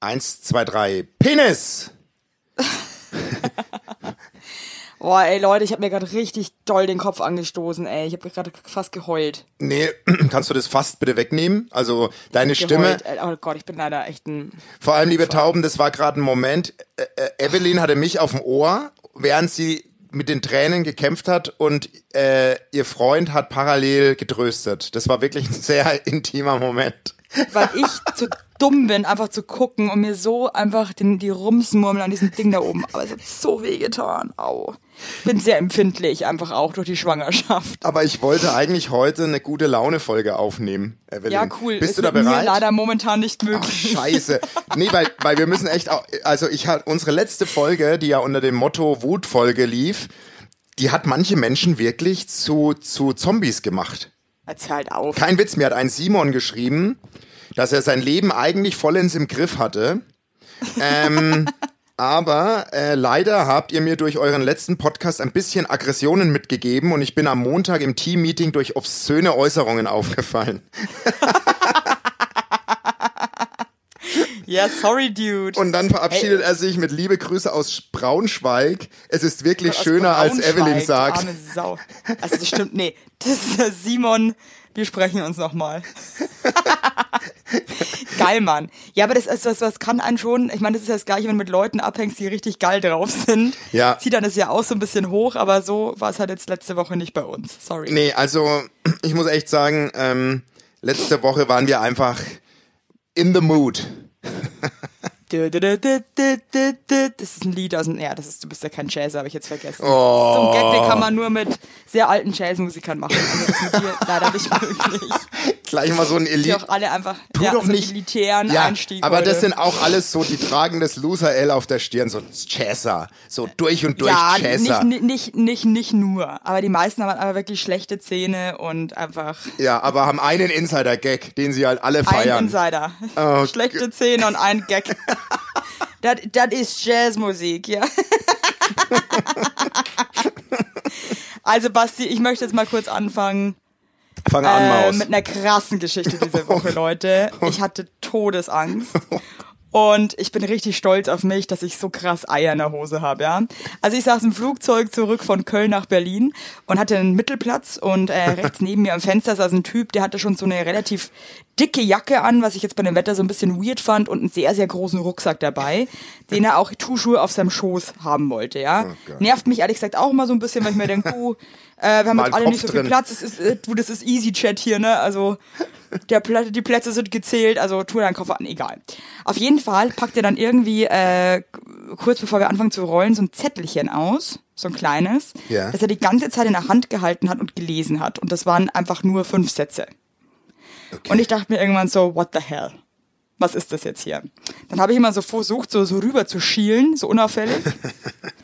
Eins, zwei, drei. Penis! Boah, ey Leute, ich habe mir gerade richtig doll den Kopf angestoßen, ey. Ich habe gerade fast geheult. Nee, kannst du das fast bitte wegnehmen? Also deine Stimme. Geheult. Äh, Oh Gott, ich bin leider echt ein. Vor allem, liebe Tauben, das war gerade ein Moment. Äh, äh, Evelyn hatte mich auf dem Ohr, während sie mit den Tränen gekämpft hat und äh, ihr Freund hat parallel getröstet. Das war wirklich ein sehr intimer Moment. Weil ich zu dumm bin, einfach zu gucken und mir so einfach den, die Rumsmurmeln an diesem Ding da oben. Aber es hat so weh getan. Au. Bin sehr empfindlich, einfach auch durch die Schwangerschaft. Aber ich wollte eigentlich heute eine gute Laune-Folge aufnehmen, Evelyn. Ja, cool. Bist Ist du da mit Mir bereit? leider momentan nicht Ach, möglich. scheiße. Nee, weil, weil wir müssen echt auch, also ich hatte unsere letzte Folge, die ja unter dem Motto Wutfolge lief, die hat manche Menschen wirklich zu, zu Zombies gemacht. Jetzt halt auf. Kein Witz, mir hat ein Simon geschrieben, dass er sein Leben eigentlich vollends im Griff hatte. Ähm, aber äh, leider habt ihr mir durch euren letzten Podcast ein bisschen Aggressionen mitgegeben und ich bin am Montag im Teammeeting durch obszöne Äußerungen aufgefallen. Ja, sorry, Dude. Und dann verabschiedet er sich mit liebe Grüße aus Braunschweig. Es ist wirklich schöner, als Evelyn sagt. Arme Sau. Also das stimmt, nee. Das ist der Simon. Wir sprechen uns nochmal. geil, Mann. Ja, aber das ist was, was kann einen schon, ich meine, das ist ja das gleiche, wenn du mit Leuten abhängst, die richtig geil drauf sind. Ja. Zieht dann das ja auch so ein bisschen hoch, aber so war es halt jetzt letzte Woche nicht bei uns. Sorry. Nee, also ich muss echt sagen, ähm, letzte Woche waren wir einfach in the mood. Das ist ein Lied aus dem, ja, das ist, du bist ja kein Jazzer, habe ich jetzt vergessen. Oh. So ein Gag, den kann man nur mit sehr alten Jazzmusikern machen. Also das mit dir leider nicht möglich. Gleich mal so ein Die Elite. auch alle einfach Tu ja, doch so nicht. elitären Ja, Einstieg. aber heute. das sind auch alles so, die tragen das Loser-L auf der Stirn, so Chasser. So durch und durch ja, Chasser. nicht, nicht, nicht, nicht nur. Aber die meisten haben halt einfach wirklich schlechte Zähne und einfach Ja, aber haben einen Insider-Gag, den sie halt alle ein feiern. Insider. Oh, Schlechte Zähne und ein Gag. Das das ist Jazzmusik, ja. Also Basti, ich möchte jetzt mal kurz anfangen Fang an, äh, Maus. mit einer krassen Geschichte diese Woche, Leute. Ich hatte Todesangst. Und ich bin richtig stolz auf mich, dass ich so krass Eier in der Hose habe, ja. Also ich saß im Flugzeug zurück von Köln nach Berlin und hatte einen Mittelplatz und äh, rechts neben mir am Fenster saß ein Typ, der hatte schon so eine relativ dicke Jacke an, was ich jetzt bei dem Wetter so ein bisschen weird fand und einen sehr, sehr großen Rucksack dabei, den er auch Tuchschuhe auf seinem Schoß haben wollte, ja. Oh. Nervt mich ehrlich gesagt auch immer so ein bisschen, weil ich mir denke, du, äh, wir haben Mal jetzt alle Kopf nicht so viel drin. Platz, es ist, äh, du, das ist Easy Chat hier, ne? Also der Pla die Plätze sind gezählt, also tu deinen Koffer an, egal. Auf jeden Fall packt er dann irgendwie äh, kurz bevor wir anfangen zu rollen so ein Zettelchen aus, so ein kleines, Ja. das er die ganze Zeit in der Hand gehalten hat und gelesen hat. Und das waren einfach nur fünf Sätze. Okay. Und ich dachte mir irgendwann so, what the hell? Was ist das jetzt hier? Dann habe ich immer so versucht, so, so rüber zu schielen, so unauffällig.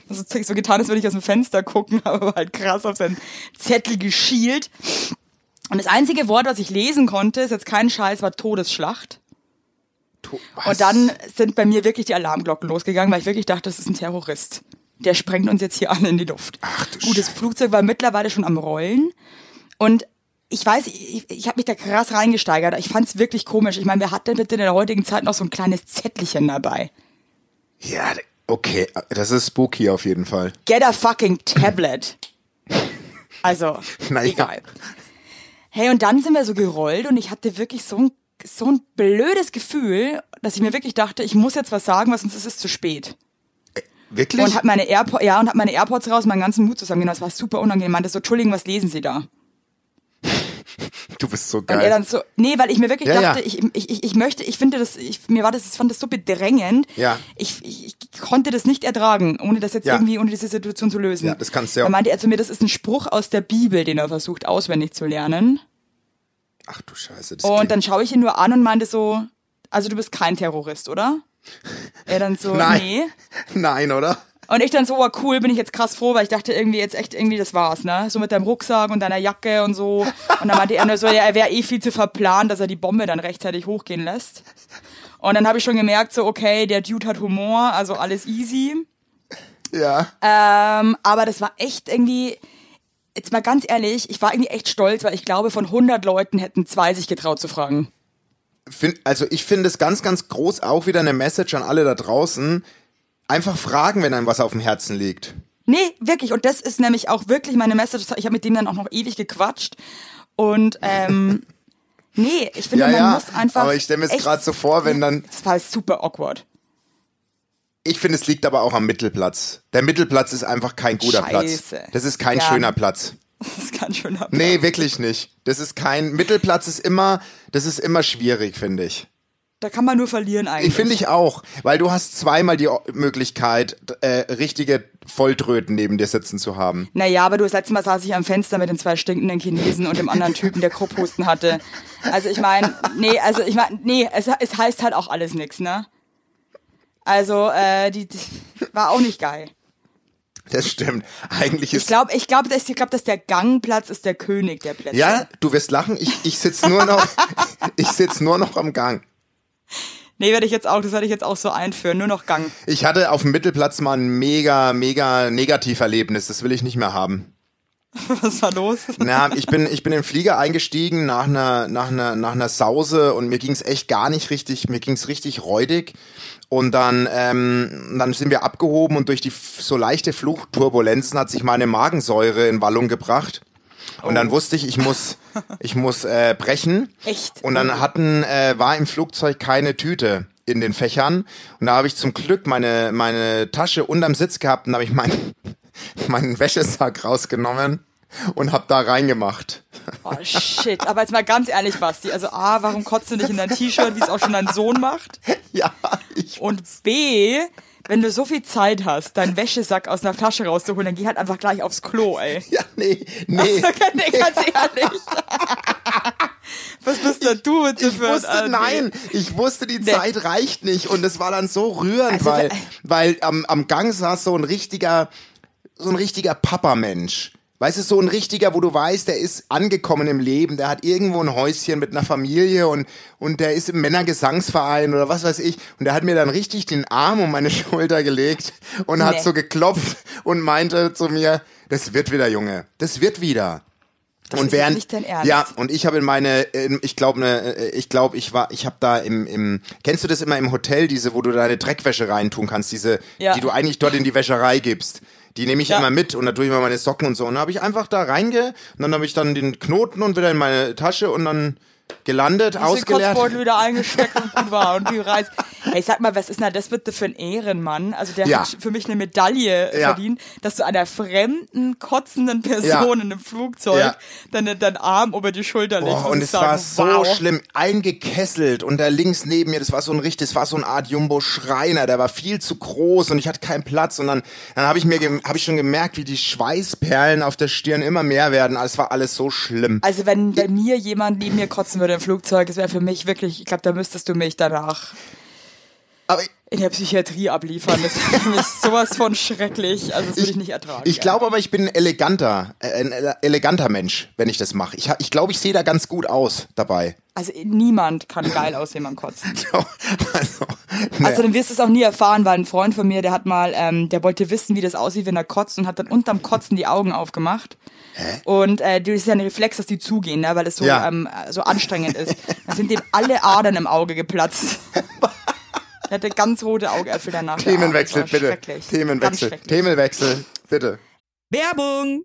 Also so getan, als würde ich aus dem Fenster gucken, aber halt krass auf seinen Zettel geschielt. Und das einzige Wort, was ich lesen konnte, ist jetzt kein Scheiß, war Todesschlacht. To- was? Und dann sind bei mir wirklich die Alarmglocken losgegangen, weil ich wirklich dachte, das ist ein Terrorist. Der sprengt uns jetzt hier alle in die Luft. Ach du Gut, das Scheiße. Flugzeug war mittlerweile schon am Rollen. Und ich weiß, ich, ich habe mich da krass reingesteigert. Ich fand es wirklich komisch. Ich meine, wer hat denn bitte in der heutigen Zeit noch so ein kleines Zettelchen dabei? Ja, okay, das ist spooky auf jeden Fall. Get a fucking tablet. Also, Naja. egal. Hey, und dann sind wir so gerollt und ich hatte wirklich so ein, so ein blödes Gefühl, dass ich mir wirklich dachte, ich muss jetzt was sagen, weil sonst ist es zu spät. Wirklich? Und hab meine AirPods, ja, und hab meine AirPods raus, meinen ganzen Mut zusammengenommen. Das war super unangenehm. Meinte so, Entschuldigung, was lesen Sie da? du bist so Und er geil. dann so, nee, weil ich mir wirklich Ja, dachte, ja. Ich, ich, ich, ich möchte, ich finde das, ich, mir war das, ich fand das so bedrängend. Ja. Ich, ich, ich konnte das nicht ertragen, ohne das jetzt Ja. irgendwie, ohne diese Situation zu lösen. Ja, das kannst du ja Dann auch. meinte er zu mir, das ist ein Spruch aus der Bibel, den er versucht auswendig zu lernen. Ach du Scheiße. Das Und dann schaue ich ihn nur an und meinte so, also du bist kein Terrorist, oder? Er dann so, Nein. nee. Nein, oder? Und ich dann so, oh, cool, bin ich jetzt krass froh, weil ich dachte irgendwie jetzt echt irgendwie, das war's, ne? So mit deinem Rucksack und deiner Jacke und so. Und dann meinte er nur so, ja, er wäre eh viel zu verplant, dass er die Bombe dann rechtzeitig hochgehen lässt. Und dann habe ich schon gemerkt, so, okay, der Dude hat Humor, also alles easy. Ja. Ähm, aber das war echt irgendwie, jetzt mal ganz ehrlich, ich war irgendwie echt stolz, weil ich glaube, von 100 Leuten hätten zwei sich getraut zu fragen. find, also ich finde es ganz, ganz groß auch wieder eine Message an alle da draußen. Einfach fragen, wenn einem was auf dem Herzen liegt. Nee, wirklich. Und das ist nämlich auch wirklich meine Message. Ich habe mit dem dann auch noch ewig gequatscht. Und ähm, nee, ich finde, Ja, man ja, muss einfach. aber ich stell mir es grad so vor, wenn dann- Das war super awkward. Ich finde, es liegt aber auch am Mittelplatz. Der Mittelplatz ist einfach kein guter Scheiße. Platz. Das ist kein Ja. schöner Platz. Das ist ganz schön ab. Nee, wirklich nicht. Das ist kein Mittelplatz ist immer, das ist immer schwierig, finde ich. Da kann man nur verlieren eigentlich. Ich finde ich auch, weil du hast zweimal die Möglichkeit, äh, richtige Volltröten neben dir sitzen zu haben. Naja, aber du, das letzte Mal saß ich am Fenster mit den zwei stinkenden Chinesen und dem anderen Typen, der Krupphusten hatte. Also ich meine, nee, also ich meine, nee, es, es heißt halt auch alles nix, ne? Also, äh, die, die war auch nicht geil. Das stimmt. Eigentlich Ich ist glaube, ich glaube, dass, ich glaub, dass der Gangplatz ist der König der Plätze. ja, du wirst lachen. Ich, ich sitz nur noch, ich sitz nur noch am Gang. Nee, werde ich jetzt auch, das werde ich jetzt auch so einführen, nur noch Gang. Ich hatte auf dem Mittelplatz mal ein mega, mega Negativerlebnis. Das will ich nicht mehr haben. Was war los? Na, ich bin, ich bin in den Flieger eingestiegen nach einer, nach einer, nach einer Sause und mir ging's echt gar nicht richtig, mir ging's richtig räudig. Und dann, ähm, dann sind wir abgehoben und durch die so leichte Flugturbulenzen hat sich meine Magensäure in Wallung gebracht. Und dann wusste ich, ich muss, ich muss äh, brechen. Echt? Und dann hatten, äh, war im Flugzeug keine Tüte in den Fächern. Und da habe ich zum Glück meine, meine Tasche unterm Sitz gehabt und habe ich meinen, meinen Wäschesack rausgenommen und hab da reingemacht. Oh shit, aber jetzt mal ganz ehrlich, Basti. Also A, warum kotzt du nicht in dein T-Shirt, wie es auch schon dein Sohn macht? Ja, ich. Und B, wenn du so viel Zeit hast, deinen Wäschesack aus einer Tasche rauszuholen, dann geh halt einfach gleich aufs Klo, ey. Ja, nee, nee. nee, ganz ehrlich. Was bist denn du bitte Ich wusste, Alter? nein, ich wusste, die Zeit reicht nicht und es war dann so rührend, Also, weil, äh, weil am, am Gang saß so ein richtiger, so ein richtiger Papa-Mensch. Weißt du, so ein richtiger, wo du weißt, der ist angekommen im Leben, der hat irgendwo ein Häuschen mit einer Familie und, und der ist im Männergesangsverein oder was weiß ich. Und der hat mir dann richtig den Arm um meine Schulter gelegt und hat Nee. so geklopft und meinte zu mir, das wird wieder, Junge, das wird wieder. Das und während nicht dein Ernst. ja und ich habe in meine in, ich glaube ne ich glaube ich war ich habe da im im kennst du das immer im Hotel diese wo du deine Dreckwäsche reintun kannst diese Ja. die du eigentlich dort in die Wäscherei gibst die nehme ich Ja. immer mit und da tue ich immer meine Socken und so und dann habe ich einfach da reinge und dann habe ich dann den Knoten und wieder in meine Tasche und dann gelandet Den ausgeleert Kotzbeutel wieder eingesteckt und gut war und die Reise. Hey, sag mal, was ist denn das bitte für ein Ehrenmann? Also der Ja. hat für mich eine Medaille Ja. verdient, dass du einer fremden, kotzenden Person Ja. in einem Flugzeug Ja. deinen Arm über die Schulter legst. Boah, und ich es sage, war so wow. schlimm, eingekesselt und da links neben mir, das war so ein richtig, das war so eine Art Jumbo Schreiner, der war viel zu groß und ich hatte keinen Platz und dann dann habe ich mir habe ich schon gemerkt, wie die Schweißperlen auf der Stirn immer mehr werden. Es war alles so schlimm. Also wenn bei mir jemand neben mir kotzen würde im Flugzeug, das wäre für mich wirklich, ich glaube, da müsstest du mich danach Aber in der Psychiatrie abliefern. Das wäre für mich sowas von schrecklich. Also das würde ich nicht ertragen. ich glaube aber, ich bin ein eleganter, äh, ein ele- eleganter Mensch, wenn ich das mache. Ich, ich glaube, ich sehe da ganz gut aus dabei. Also niemand kann geil aussehen beim Kotzen. also, ne. Also dann wirst du es auch nie erfahren, weil ein Freund von mir, der hat mal, ähm, der wollte wissen, wie das aussieht, wenn er kotzt und hat dann unterm Kotzen die Augen aufgemacht. Und äh, das ist ja ein Reflex, dass die zugehen, ne, weil es so, Ja. ähm, so anstrengend ist. Da sind dem alle Adern im Auge geplatzt. Er hatte ganz rote Augäpfel danach. der. Themenwechsel, bitte. Themenwechsel. Themenwechsel, bitte. Werbung!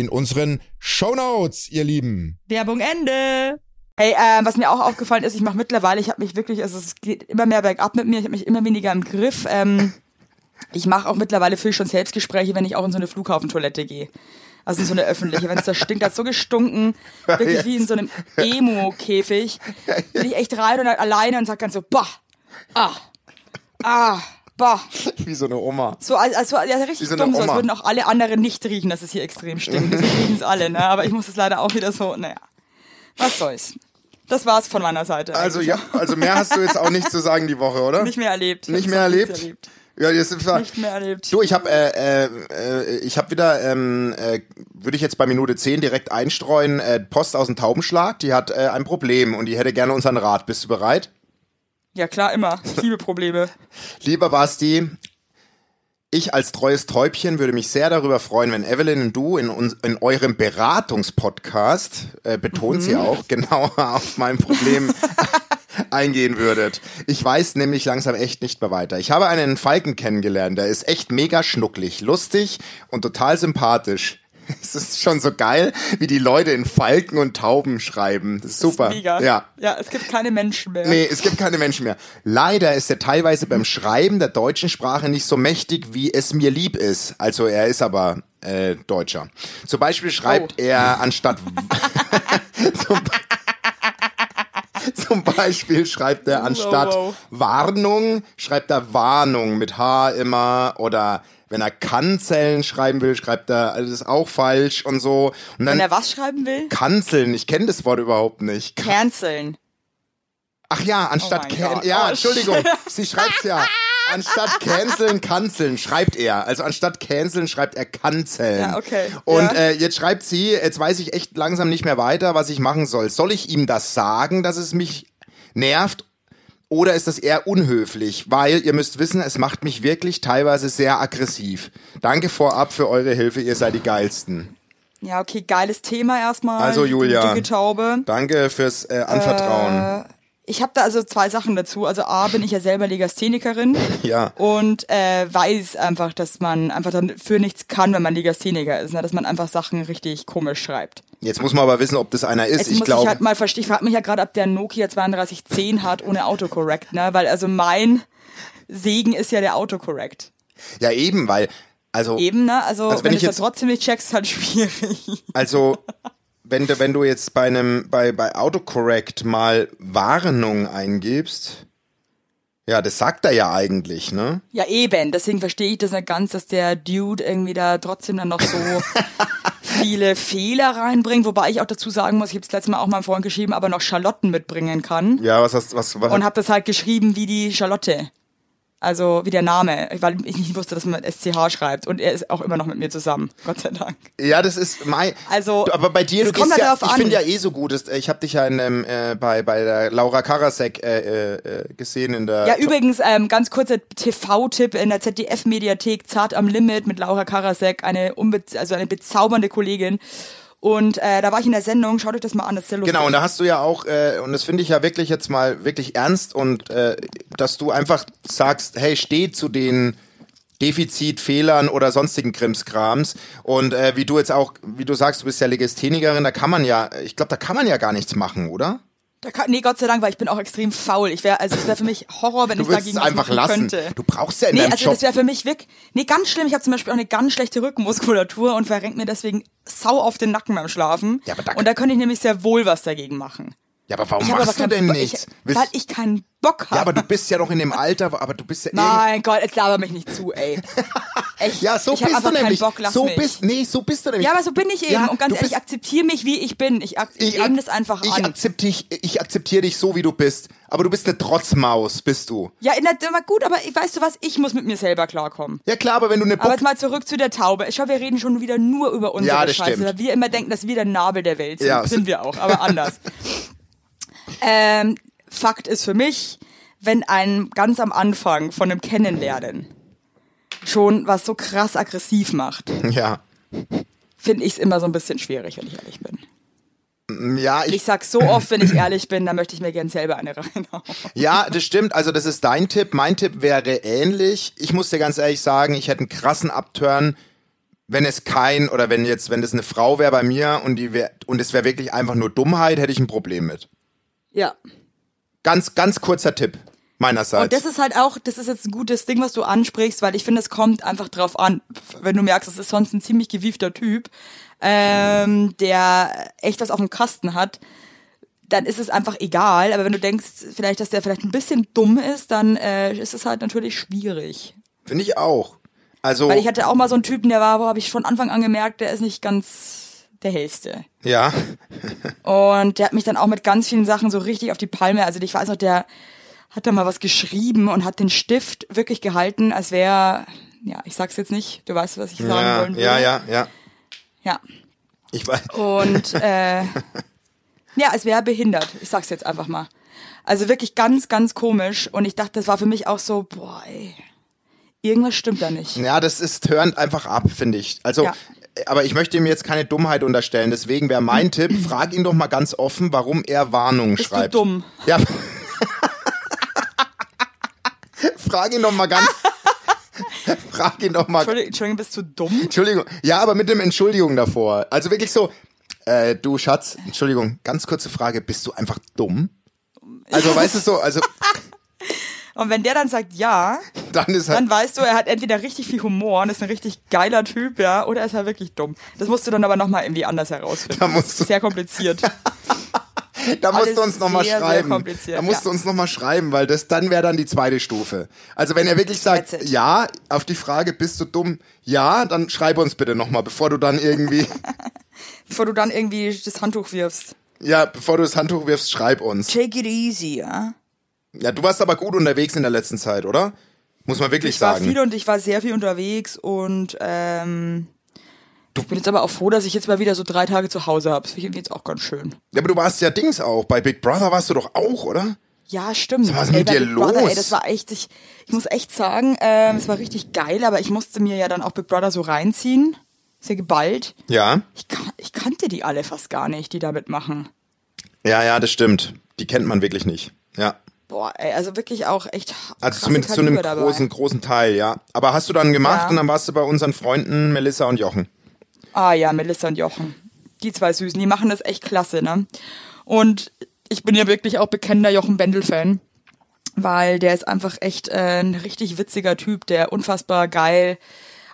in unseren Shownotes, ihr Lieben. Werbung Ende. Hey, äh, was mir auch aufgefallen ist, ich mache mittlerweile, ich habe mich wirklich, also es geht immer mehr bergab mit mir, ich habe mich immer weniger im Griff. Ähm, ich mache auch mittlerweile viel schon Selbstgespräche, wenn ich auch in so eine Flughafentoilette gehe. Also in so eine öffentliche, wenn es da stinkt, hat so gestunken, wirklich wie in so einem Emo-Käfig. Bin ich echt rein und alleine und sag ganz so, bah, ah, ah, bah. Wie so eine Oma. So, also, also ja, richtig so dumm, so als würden auch alle anderen nicht riechen, dass es hier extrem stinkt. Deswegen riechen es alle, ne? Aber ich muss es leider auch wieder so, naja. Was soll's. Das war's von meiner Seite. Also eigentlich. ja, also mehr hast du jetzt auch nicht zu sagen die Woche, oder? Nicht mehr erlebt. Nicht Ich mehr erlebt? nicht Ja, jetzt sind wir. Nicht mehr erlebt. Du, ich habe äh, äh, äh, ich habe wieder, ähm, äh, würde ich jetzt bei Minute 10 direkt einstreuen, äh, Post aus dem Taubenschlag, die hat äh, ein Problem und die hätte gerne unseren Rat. Bist du bereit? Ja, klar, immer. Ich liebe Probleme. Lieber Basti, ich als treues Täubchen würde mich sehr darüber freuen, wenn Evelyn und du in, uns, in eurem Beratungspodcast, äh, betont sie auch, genauer auf mein Problem eingehen würdet. Ich weiß nämlich langsam echt nicht mehr weiter. Ich habe einen Falken kennengelernt, der ist echt mega schnucklig, lustig und total sympathisch. Es ist schon so geil, wie die Leute in Falken und Tauben schreiben. Das ist super. Mega. Ja. Ja, es gibt keine Menschen mehr. Nee, es gibt keine Menschen mehr. Leider ist er teilweise beim Schreiben der deutschen Sprache nicht so mächtig, wie es mir lieb ist. Also er ist aber äh, Deutscher. Zum Beispiel schreibt Oh. er anstatt zum, zum Beispiel schreibt er anstatt wow. Warnung, schreibt er Warnung mit H immer oder wenn er Kanzeln schreiben will, schreibt er, also das ist auch falsch und so. Und dann Wenn er was schreiben will? Kanzeln, ich kenne das Wort überhaupt nicht. Canceln. Ach ja, anstatt Oh can ja, Oh, Entschuldigung, sie schreibt's ja. Anstatt canceln, kanzeln, schreibt er. Also anstatt canceln, schreibt er kanzeln. Ja, okay. Und Ja. äh, jetzt schreibt sie, jetzt weiß ich echt langsam nicht mehr weiter, was ich machen soll. Soll ich ihm das sagen, dass es mich nervt? Oder ist das eher unhöflich? Weil ihr müsst wissen, es macht mich wirklich teilweise sehr aggressiv. Danke vorab für eure Hilfe, ihr seid die geilsten. Ja, okay, geiles Thema erstmal. Also, Julia. Danke fürs äh, Anvertrauen. Ich habe da also zwei Sachen dazu. Also A, bin ich ja selber Legasthenikerin ja. und äh, weiß einfach, dass man einfach dann für nichts kann, wenn man Legastheniker ist. Ne? Dass man einfach Sachen richtig komisch schreibt. Jetzt muss man aber wissen, ob das einer ist. Jetzt ich glaube. ich halt mal. Ich frage mich ja gerade, ob der Nokia 3210 hat ohne Autocorrect, ne? Weil also mein Segen ist ja der Autocorrect. Ja, eben, weil, also, Eben, ne? Also, Also wenn wenn, ich du jetzt- da trotzdem nicht checkst, ist halt schwierig. also, wenn du, wenn du jetzt bei einem, bei, bei Autocorrect mal Warnung eingibst, ja, das sagt er ja eigentlich, ne? Ja, eben. Deswegen verstehe ich das nicht ganz, dass der Dude irgendwie da trotzdem dann noch so viele Fehler reinbringt. Wobei ich auch dazu sagen muss, ich habe es letztes Mal auch meinem Freund geschrieben, aber noch Schalotten mitbringen kann. Ja, was hast, was, was, Und habe das halt geschrieben wie die Charlotte. Also wie der Name, weil ich nicht wusste, dass man SCH schreibt. Und er ist auch immer noch mit mir zusammen, Gott sei Dank. ja, das ist mein, Also, Du, aber bei dir, du gehst halt ja, darauf ich finde ja eh so gut, dass- ich habe dich ja in, ähm, äh, bei, bei der Laura Karasek äh, äh, gesehen in der, Ja, übrigens, ähm, ganz kurzer TV-Tipp in der ZDF-Mediathek Zart am Limit mit Laura Karasek, eine, also eine bezaubernde Kollegin. Und äh, da war ich in der Sendung, schaut euch das mal an, das ist sehr lustig. Genau, und da hast du ja auch, äh, und das finde ich ja wirklich jetzt mal wirklich ernst und äh, dass du einfach sagst, hey, steh zu den Defizitfehlern oder sonstigen Krimskrams und äh, wie du jetzt auch, wie du sagst, du bist ja Legasthenikerin, da kann man ja, ich glaube, da kann man ja gar nichts machen, oder? Kann, nee, Gott sei Dank, weil ich bin auch extrem faul. Ich wäre, also es wäre für mich Horror, wenn Du ich es dagegen was einfach lassen. könnte. Du brauchst ja in Nee, deinem also Job. das wäre für mich wirklich, nee, ganz schlimm. Ich habe zum Beispiel auch eine ganz schlechte Rückenmuskulatur und verrenkt mir deswegen sau auf den Nacken beim Schlafen. Ja, aber da- und da könnte ich nämlich sehr wohl was dagegen machen. Ja, aber warum Ich habe aber machst du denn Bo- nichts? Ich, weil ich keinen Bock habe. ja, aber du bist ja noch in dem Alter, aber du bist ja Mein Gott, jetzt laber mich nicht zu, ey. echt. Ja, so ich bist du keinen nämlich. Bock, so mich. bist, nee, so bist du nämlich. Ja, aber so bin ich eben. Ja, und ganz ehrlich, ich akzeptiere mich, wie ich bin. Ich, ak ich nehme das einfach ich an. Akzeptiere, ich, ich akzeptiere dich so, wie du bist. Aber du bist eine Trotzmaus, bist du. ja, in der, aber gut, aber weißt du was? Ich muss mit mir selber klarkommen. Ja klar, aber wenn du eine Aber Bock... jetzt mal zurück zu der Taube. Ich glaube, wir reden schon wieder nur über unsere Ja, das Scheiße, stimmt. weil wir immer denken, dass wir der Nabel der Welt sind. Ja, sind wir auch, aber anders. ähm, Fakt ist für mich, wenn ein ganz am Anfang von einem Kennenlernen schon was so krass aggressiv macht, Ja. finde ich es immer so ein bisschen schwierig, wenn ich ehrlich bin. Ja, Ich ich, sag so oft, wenn ich ehrlich bin, dann möchte ich mir gern selber eine reinhauen. ja, das stimmt. Also das ist dein Tipp. Mein Tipp wäre ähnlich. Ich muss dir ganz ehrlich sagen, ich hätte einen krassen Upturn, wenn es kein, oder wenn jetzt, wenn das eine Frau wäre bei mir und die wär, und es wäre wirklich einfach nur Dummheit, hätte ich ein Problem mit. Ja. Ganz, ganz kurzer Tipp meinerseits. Und das ist halt auch, das ist jetzt ein gutes Ding, was du ansprichst, weil ich finde, es kommt einfach drauf an, wenn du merkst, es ist sonst ein ziemlich gewiefter Typ, ähm, der echt was auf dem Kasten hat, dann ist es einfach egal. Aber wenn du denkst, vielleicht, dass der vielleicht ein bisschen dumm ist, dann äh, ist es halt natürlich schwierig. Finde ich auch. Also, Weil ich hatte auch mal so einen Typen, der war, wo habe ich von Anfang an gemerkt, der ist nicht ganz der hellste. ja, Und der hat mich dann auch mit ganz vielen Sachen so richtig auf die Palme. Also ich weiß noch, der hat da mal was geschrieben und hat den Stift wirklich gehalten, als wäre, ja, ich sag's jetzt nicht, du weißt, was ich sagen ja, wollen will. ja, ja, ja. Ja. Ich weiß. Und äh, ja, als wäre er behindert. Ich sag's jetzt einfach mal. Also wirklich ganz, ganz komisch. Und ich dachte, das war für mich auch so, boah, ey, irgendwas stimmt da nicht. Ja, das ist turnt einfach ab, finde ich. Also, Ja. Aber ich möchte ihm jetzt keine Dummheit unterstellen. Deswegen wäre mein Tipp, frag ihn doch mal ganz offen, warum er Warnung Bist du schreibt. dumm? Ja. frag ihn doch mal ganz. frag ihn doch mal. Entschuldigung, Entschuldigung, bist du dumm? Entschuldigung. Ja, aber mit dem Entschuldigung davor. Also wirklich so, äh, du Schatz, Entschuldigung, ganz kurze Frage, bist du einfach dumm? Also weißt du so, also Und wenn der dann sagt ja, dann ist halt dann weißt du, er hat entweder richtig viel Humor und ist ein richtig geiler Typ, ja, oder ist er wirklich dumm. Das musst du dann aber nochmal irgendwie anders herausfinden. Da musst du- Sehr kompliziert. Da musst Alles du uns nochmal sehr, sehr schreiben. kompliziert, da musst ja. du uns nochmal schreiben, weil das dann wäre dann die zweite Stufe. Also wenn er wirklich sagt, ja, auf die Frage, bist du dumm? Ja, dann schreib uns bitte nochmal, bevor du dann irgendwie, Bevor du dann irgendwie das Handtuch wirfst. ja, bevor du das Handtuch wirfst, schreib uns. Take it easy, ja. Ja, du warst aber gut unterwegs in der letzten Zeit, oder? Muss man wirklich Ich war sagen. viel und ich war sehr viel unterwegs und ähm, ich bin jetzt aber auch froh, dass ich jetzt mal wieder so drei Tage zu Hause habe. Das finde ich jetzt auch ganz schön. Ja, aber du warst ja Dings auch. Bei Big Brother warst du doch auch, oder? Ja, stimmt. Was ist ey, mit dir Big Brother, los? ey, das war echt, ich, ich muss echt sagen, ähm, es war richtig geil, aber ich musste mir ja dann auch Big Brother so reinziehen. Sehr geballt. Ja. Ich, kan ich kannte die alle fast gar nicht, die da mitmachen. Ja, ja, das stimmt. Die kennt man wirklich nicht. Ja. Boah, ey, also wirklich auch echt. Also zumindest zu einem Kaliber dabei. großen, großen Teil, ja. Aber hast du dann gemacht Ja. und dann warst du bei unseren Freunden Melissa und Jochen. Ah ja, Melissa und Jochen. Die zwei Süßen, die machen das echt klasse, ne? Und ich bin ja wirklich auch bekennender Jochen Bendel-Fan, weil der ist einfach echt äh, ein richtig witziger Typ, der unfassbar geil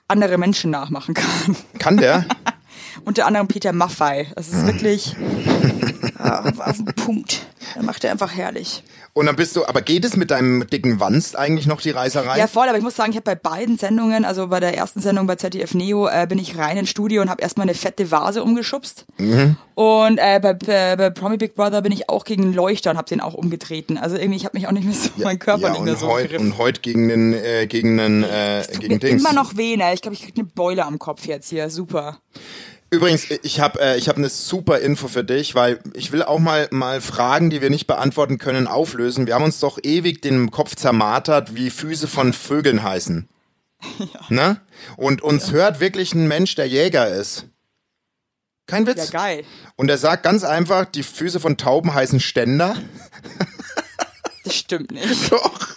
andere Menschen nachmachen kann. Kann der? Unter anderem Peter Maffei. Das ist wirklich ja, auf den Punkt. Der macht er einfach herrlich. Und dann bist du, aber geht es mit deinem dicken Wanst eigentlich noch die Reiserei? Ja, voll, aber ich muss sagen, ich habe bei beiden Sendungen, also bei der ersten Sendung bei ZDF Neo, äh, bin ich rein ins Studio und habe erstmal eine fette Vase umgeschubst. Und äh, bei, bei, bei Promi Big Brother bin ich auch gegen einen Leuchter und habe den auch umgetreten. Also irgendwie, ich habe mich auch nicht mehr so, mein Körper ja, nicht mehr und so heut, und heute gegen den, äh, gegen den, äh, Tut gegen mir Dings. immer noch weh, ne? Ich glaube, ich krieg eine Beule am Kopf jetzt hier. Super. Übrigens, ich habe äh, ich hab eine super Info für dich, weil ich will auch mal mal Fragen, die wir nicht beantworten können, auflösen. Wir haben uns doch ewig den Kopf zermartert, wie Füße von Vögeln heißen. Ne? Und uns hört wirklich ein Mensch, der Jäger ist. Kein Ja, Witz. geil. Und er sagt ganz einfach, die Füße von Tauben heißen Ständer. Das stimmt nicht. Doch,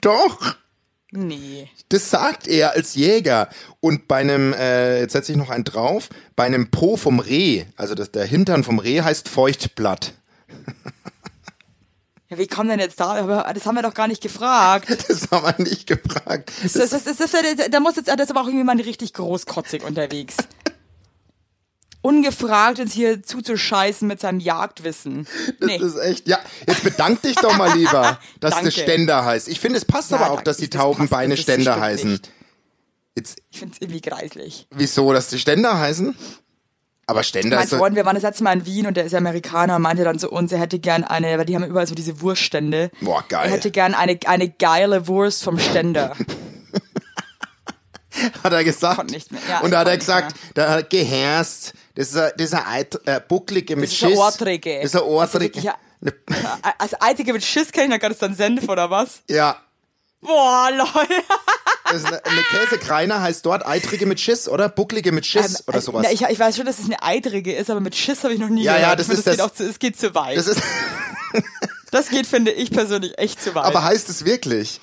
doch. Nee. Das sagt er als Jäger. Und bei einem, äh, jetzt setze ich noch einen drauf, bei einem Po vom Reh, also das, der Hintern vom Reh heißt Feuchtblatt. Ja, wie kommen denn jetzt da? Aber das haben wir doch gar nicht gefragt. Das haben wir nicht gefragt. Das, das, das, das, das, da muss jetzt, das ist aber auch irgendjemand richtig großkotzig unterwegs. Ungefragt uns hier zuzuscheißen mit seinem Jagdwissen. Nee. Das ist echt, ja, jetzt bedank dich doch mal lieber, dass Danke. das Ständer heißt. Ich finde, es passt Ja, aber auch, dass die Das passt, Taubenbeine das Ständer heißen. nicht. Jetzt, Ich find's irgendwie greislich. wieso, dass die Ständer heißen? Aber Ständer Mein ist Freund, wir waren das letzte Mal in Wien und der ist Amerikaner und meinte dann zu uns, er hätte gern eine, weil die haben überall so diese Wurststände. Boah, geil. Er hätte gern eine, eine geile Wurst vom Ständer. hat er gesagt. Konnte nicht mehr. Ja, und da hat er gesagt, da hat er geherst, das ist ein, das ist ein Eit- äh, bucklige mit Das ist ein Schiss. Ortrige. Das ist ein Ortrige. Ja. Ne- Als einzige mit Schiss kann ich dann dann Senf oder was? Ja, Boah, Leute. das ist eine, eine Käsekreiner heißt dort Eitrige mit Schiss, oder? Bucklige mit Schiss oder sowas. Na, ich, ich weiß schon, dass es eine Eitrige ist, aber mit Schiss habe ich noch nie Ja, gehört. ja, das Ich finde, ist geht das- auch zu, es geht zu weit. das Das, geht, finde ich persönlich, echt zu weit. aber heißt es wirklich?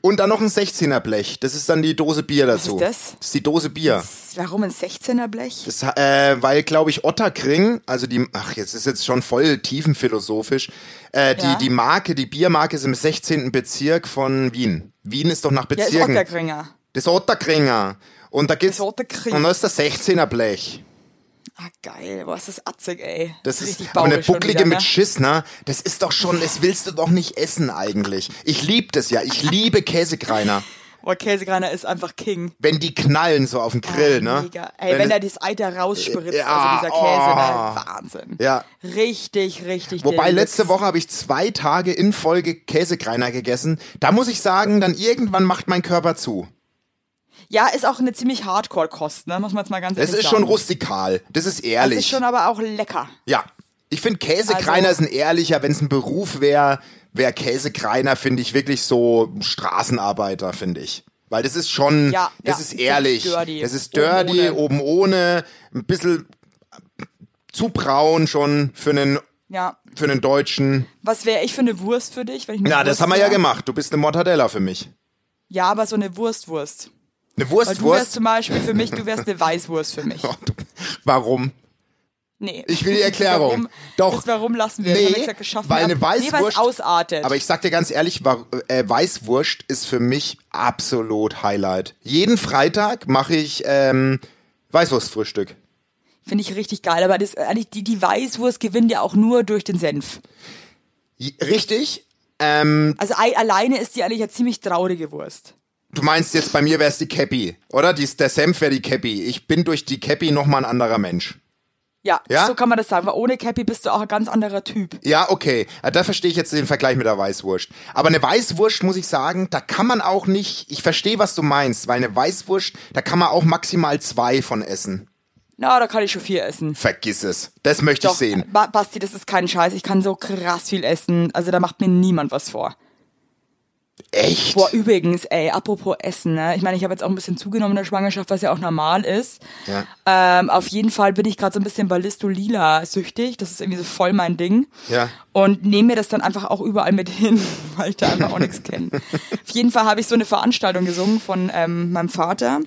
Und dann noch ein 16er Blech. Das ist dann die Dose Bier dazu. ist das? Das ist die Dose Bier. Warum ein 16er Blech? Das, äh, weil, glaube ich, Otterkring, also die, ach, jetzt ist jetzt schon voll tiefenphilosophisch, äh, die, Ja. die Marke, die Biermarke ist im 16. Bezirk von Wien. Wien ist doch nach Ja, ist Bezirken. Otterkringer. das Otterkringer. Und da gibt's, Das Otterkring. und da ist das 16er Blech. Ah, geil. Boah, ist das atzig, ey. Das ist, richtig aber eine bucklige wieder, mit ne? Schiss, ne? Das ist doch schon, das willst du doch nicht essen eigentlich. Ich lieb das ja. Ich liebe Käsekreiner. Boah, Käsekreiner ist einfach King. Wenn die knallen so auf dem Grill, ne? Mega. Ey, wenn, es- er das Eiter rausspritzt, Ja, also dieser Käse, oh. ne? Wahnsinn. Ja. Richtig, richtig. Wobei letzte Woche habe ich zwei Tage in Folge Käsekreiner gegessen. Da muss ich sagen, dann irgendwann macht mein Körper zu. Ja, ist auch eine ziemlich Hardcore-Kost, ne? Muss man jetzt mal ganz Es ehrlich ist sagen. schon rustikal. Das ist Das ehrlich. ist schon aber auch lecker. ja. Ich finde Käsekreiner Also- ist ein ehrlicher, wenn es ein Beruf wäre, wäre Käsekreiner, finde ich, wirklich so Straßenarbeiter, finde ich. Weil das ist schon, Ja, das ja, ist ist ehrlich. dirty. Das ist Oben dirty, ohne. oben ohne, ein bisschen zu braun schon für einen, Ja. für einen Deutschen. Was wäre ich für eine Wurst für dich? Wenn ich Ja, Wurst das haben wir ja gemacht. Du bist eine Mortadella für mich. Ja, aber so eine Wurstwurst. Eine Weil du wärst Wurstwurst. zum Beispiel für mich, du wärst eine Weißwurst für mich. Oh, Warum? Nee. Ich will die Erklärung. Warum, Doch. Das warum lassen wir. Nee, gesagt, weil eine ab. Nee, weil es Weißwurst- ausartet. Aber ich sag dir ganz ehrlich, äh, Weißwurst ist für mich absolut Highlight. Jeden Freitag mache ich ähm, Weißwurstfrühstück. Finde ich richtig geil. Aber das, eigentlich die, die Weißwurst gewinnt ja auch nur durch den Senf. Richtig? Ähm, Also ei- alleine ist die eigentlich eine ziemlich traurige Wurst. Du meinst jetzt, bei mir wäre es die Cappy, oder? Die, der Senf wäre die Cappy. Ich bin durch die Cappy nochmal ein anderer Mensch. Ja, Ja? so kann man das sagen. Weil ohne Cappy bist du auch ein ganz anderer Typ. Ja, okay. Da verstehe ich jetzt den Vergleich mit der Weißwurst. Aber eine Weißwurst, muss ich sagen, da kann man auch nicht, ich verstehe, was du meinst, weil eine Weißwurst, da kann man auch maximal zwei von essen. Na, da kann ich schon vier essen. Vergiss es. Das möchte Doch, ich sehen. Ba Basti, das ist kein Scheiß. Ich kann so krass viel essen. Also da macht mir niemand was vor. Echt? Boah, übrigens, ey, apropos Essen, ne? Ich meine, ich habe jetzt auch ein bisschen zugenommen in der Schwangerschaft, was ja auch normal ist. Ja. Ähm, auf jeden Fall bin ich gerade so ein bisschen Ballisto Lila süchtig. Das ist irgendwie so voll mein Ding. Ja. Und nehme mir das dann einfach auch überall mit hin, weil ich da einfach auch nichts kenne. Auf jeden Fall habe ich so eine Veranstaltung gesungen von ähm, meinem Vater.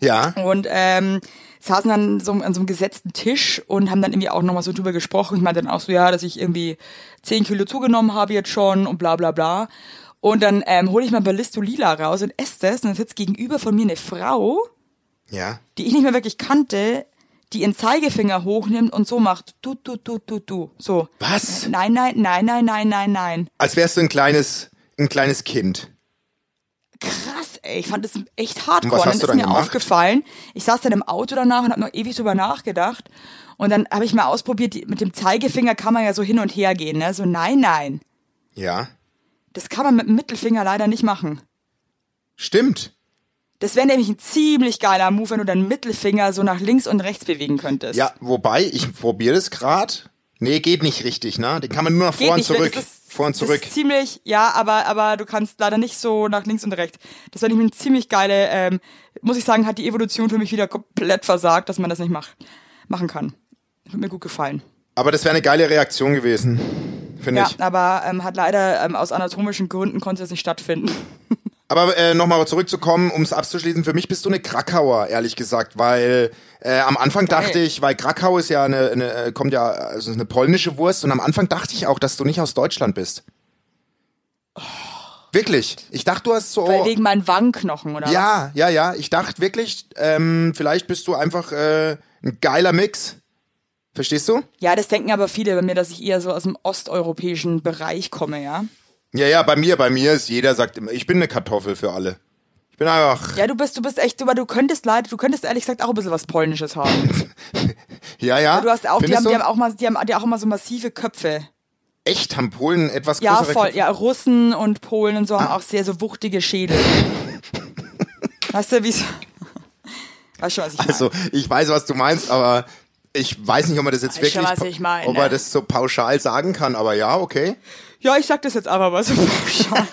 Ja. Und ähm, saßen dann so an so einem gesetzten Tisch und haben dann irgendwie auch nochmal so drüber gesprochen. Ich meinte dann auch so, ja, dass ich irgendwie 10 Kilo zugenommen habe jetzt schon und bla bla bla. Und dann ähm, hole ich mal Ballisto Lila raus und esse das. Und dann sitzt gegenüber von mir eine Frau, Ja. die ich nicht mehr wirklich kannte, die ihren Zeigefinger hochnimmt und so macht, du, du, du, du, du. So. Was? Nein, nein, nein, nein, nein, nein, nein. Als wärst du ein kleines, ein kleines Kind. Krass, ey. Ich fand das echt Und hardcore. was Und hast dann ist dann mir gemacht? aufgefallen, ich saß dann im Auto danach und habe noch ewig drüber nachgedacht. Und dann habe ich mal ausprobiert, mit dem Zeigefinger kann man ja so hin und her gehen, ne? So, nein, nein. Ja. Das kann man mit dem Mittelfinger leider nicht machen. Stimmt. Das wäre nämlich ein ziemlich geiler Move, wenn du deinen Mittelfinger so nach links und rechts bewegen könntest. Ja, wobei, ich probiere das gerade. Nee, geht nicht richtig, ne? Den kann man nur nach vor und zurück. Das ist, vor und zurück. Das ist ziemlich, ja, aber, aber du kannst leider nicht so nach links und rechts. Das wäre nämlich eine ziemlich geile, ähm, muss ich sagen, hat die Evolution für mich wieder komplett versagt, dass man das nicht macht, machen kann. Hat mir gut gefallen. Aber das wäre eine geile Reaktion gewesen. Finde Ja, ich. aber ähm, hat leider ähm, aus anatomischen Gründen konnte das nicht stattfinden. Aber äh, nochmal zurückzukommen, um es abzuschließen, für mich bist du eine Krakauer, ehrlich gesagt, weil äh, am Anfang Geil. dachte ich, weil Krakau ist ja eine, eine äh, kommt ja also eine polnische Wurst und am Anfang dachte ich auch, dass du nicht aus Deutschland bist. Wirklich. Ich dachte, du hast so. Weil wegen meinen Wangenknochen, oder? was? ja, ja, ja. Ich dachte wirklich, ähm, vielleicht bist du einfach äh, ein geiler Mix. Verstehst du? Ja, das denken aber viele bei mir, dass ich eher so aus dem osteuropäischen Bereich komme, ja. Ja, ja, bei mir, bei mir ist jeder sagt immer, ich bin eine Kartoffel für alle. Ich bin einfach. Ja, du bist, du bist echt, aber du könntest leider, du könntest ehrlich gesagt auch ein bisschen was Polnisches haben. Ja, ja. Du hast auch, die haben, du? die haben auch mal, die haben, die auch immer so massive Köpfe. Echt, haben Polen etwas Ja, größere voll. Köpfe? Ja, Russen und Polen und so haben auch sehr so wuchtige Schädel. weißt du, wie's. Weißt schon, was ich meine? Also, ich weiß, was du meinst, aber ich weiß nicht, ob man das jetzt Weißt wirklich, schon, was ich meine. ob man das so pauschal sagen kann, aber ja, okay. Ja, ich sag das jetzt aber mal so pauschal.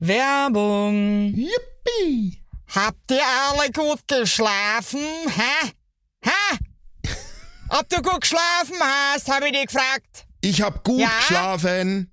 Werbung. Yippie. Habt ihr alle gut geschlafen? Hä? Hä? Ob du gut geschlafen hast, habe ich dich gefragt. Ich hab gut Ja? geschlafen.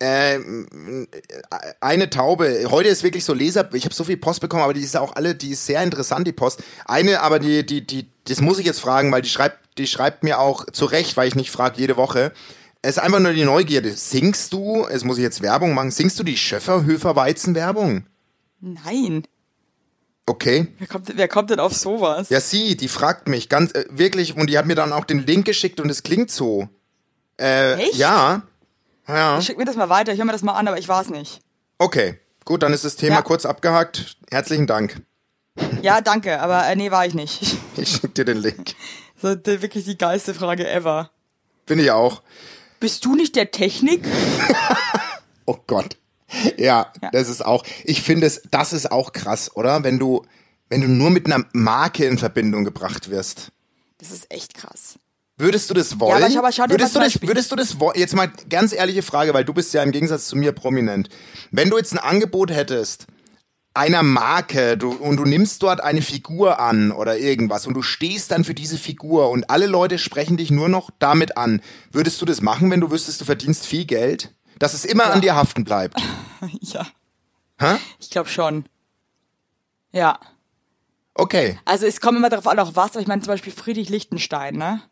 Ähm, eine Taube. Heute ist wirklich so Leser. Ich habe so viel Post bekommen, aber die ist auch alle, die ist sehr interessant, die Post. Eine, aber die, die, die, das muss ich jetzt fragen, weil die schreibt, die schreibt mir auch zurecht, weil ich nicht frage jede Woche. Es ist einfach nur die Neugierde. Singst du, es muss ich jetzt Werbung machen, singst du die Schöfferhöfer Weizenwerbung? Nein. Okay. Wer kommt, wer kommt denn auf sowas? Ja, sie, die fragt mich ganz äh, wirklich und die hat mir dann auch den Link geschickt und es klingt so. Äh, Echt? Ja. Ja. Schick mir das mal weiter, ich höre mir das mal an, aber ich weiß nicht. Okay. Gut, dann ist das Thema Ja. kurz abgehakt. Herzlichen Dank. Ja, danke, aber äh, nee, war ich nicht. Ich schick dir den Link. So, wirklich die geilste Frage ever. Bin ich auch. Bist du nicht der Technik? Oh Gott. Ja, Ja. das ist auch. Ich finde es, das ist auch krass, oder? Wenn du, wenn du nur mit einer Marke in Verbindung gebracht wirst. Das ist echt krass. Würdest du das wollen? aber ich- aber schau dir würdest, mal du das, würdest du das wollen? Jetzt mal ganz ehrliche Frage, weil du bist ja im Gegensatz zu mir prominent. Wenn du jetzt ein Angebot hättest, einer Marke du, und du nimmst dort eine Figur an oder irgendwas und du stehst dann für diese Figur und alle Leute sprechen dich nur noch damit an, würdest du das machen, wenn du wüsstest, du verdienst viel Geld? Dass es immer an dir haften bleibt. ja, Hä? ich glaube schon. Ja. Okay. Also es kommt immer darauf an, auch was, aber ich meine zum Beispiel Friedrich Lichtenstein, ne?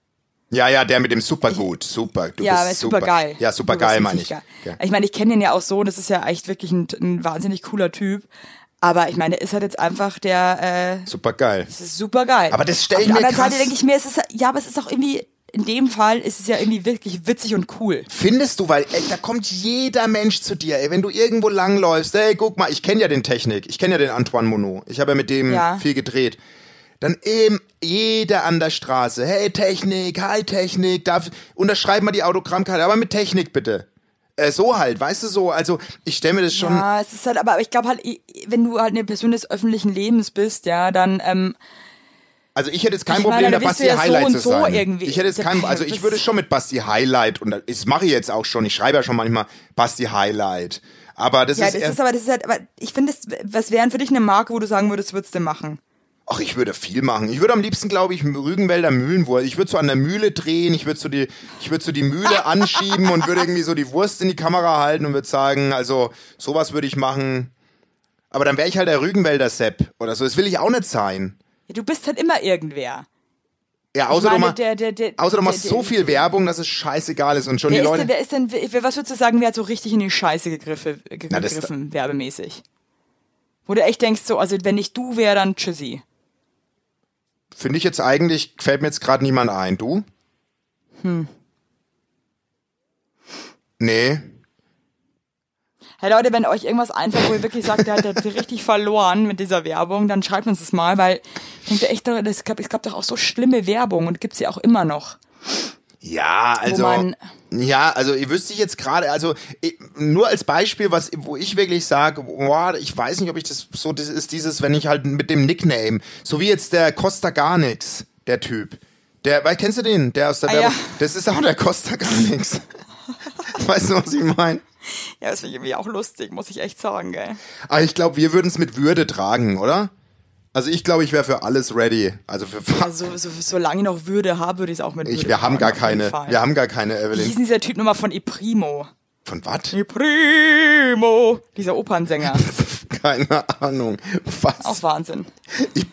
Ja, ja, der mit dem Supergut. Super. Du ja, bist super. geil. Ja, super geil, meine ich. Geil. Ja. Ich meine, ich kenne den ja auch so, und das ist ja echt wirklich ein, ein wahnsinnig cooler Typ. Aber ich meine, der ist halt jetzt einfach der, äh, Super geil. das ist super geil. Aber das stell ich mir krass- Seite denke ich mir, es ist, ja, aber es ist auch irgendwie, in dem Fall ist es ja irgendwie wirklich witzig und cool. Findest du, weil ey, da kommt jeder Mensch zu dir, ey, wenn du irgendwo langläufst, ey, guck mal, ich kenne ja den Technik, ich kenne ja den Antoine Monod, ich habe ja mit dem Ja. viel gedreht. Dann eben jeder an der Straße, hey Technik, hi Technik, darf, unterschreib mal die Autogrammkarte, aber mit Technik bitte. Äh, so halt, weißt du so, also ich stelle mir das schon, Ja, es ist halt, aber ich glaube halt, wenn du halt eine Person des öffentlichen Lebens bist, ja, dann, ähm, also ich hätte jetzt kein Ich meine, Problem, willst du Basti ja so Highlight und zu so sein. irgendwie. Ich hätte jetzt kein, also ich Das- würde schon mit Basti Highlight und das mache ich jetzt auch schon, ich schreibe ja schon manchmal Basti Highlight. Aber das ja, ist, das eher- ist aber, das ist halt, aber ich finde, das- was wären für dich eine Marke, wo du sagen würdest, würdest du machen? Ach, ich würde viel machen. Ich würde am liebsten, glaube ich, Rügenwälder Mühlenwurst. Ich würde so an der Mühle drehen, ich würde so die, ich würde so die Mühle anschieben und würde irgendwie so die Wurst in die Kamera halten und würde sagen, also sowas würde ich machen. Aber dann wäre ich halt der Rügenwälder Sepp oder so. Das will ich auch nicht sein. Ja, du bist halt immer irgendwer. Ja, außer Ich meine, du, ma- der- der- der- außer du machst so viel Werbung, dass es scheißegal ist und schon die Wer ist, Leute. denn, wer ist denn, wer, was würdest du sagen, wer hat so richtig in die Scheiße gegriffen, ge- Na, gegriffen werbemäßig? Wo du echt denkst, so, also wenn nicht du wäre, dann tschüssi. Finde ich jetzt eigentlich, fällt mir jetzt gerade niemand ein. Du? Hm. Nee. Hey Leute, wenn euch irgendwas einfällt, wo ihr wirklich sagt, der hat hat richtig verloren mit dieser Werbung, dann schreibt uns das mal, weil ich denke echt, es gab, es gab doch auch so schlimme Werbung und gibt's ja auch immer noch. Ja, also. ja, also ihr wüsste ich jetzt gerade, also ich, nur als Beispiel, was, wo ich wirklich sage, boah, ich weiß nicht, ob ich das so, das ist dieses, wenn ich halt mit dem Nickname, so wie jetzt der Costa gar nix, der Typ. Der, weil, kennst du den? Der aus der Ah, Werbung. ja. Das ist auch der Costa gar nix. weißt du, was ich meine? Ja, das finde ich irgendwie auch lustig, muss ich echt sagen, gell. Aber ich glaube, wir würden es mit Würde tragen, oder? Also ich glaube, ich wäre für alles ready. Also für Also, so, solange ich noch Würde habe, würde ich es auch mit ich, Würde wir haben gar keine, wir haben gar keine Wie Evelyn. denn dieser Typ nochmal von Iprimo? Von was? Iprimo! Dieser Opernsänger. Keine Ahnung. Was? Auch Wahnsinn. Ich,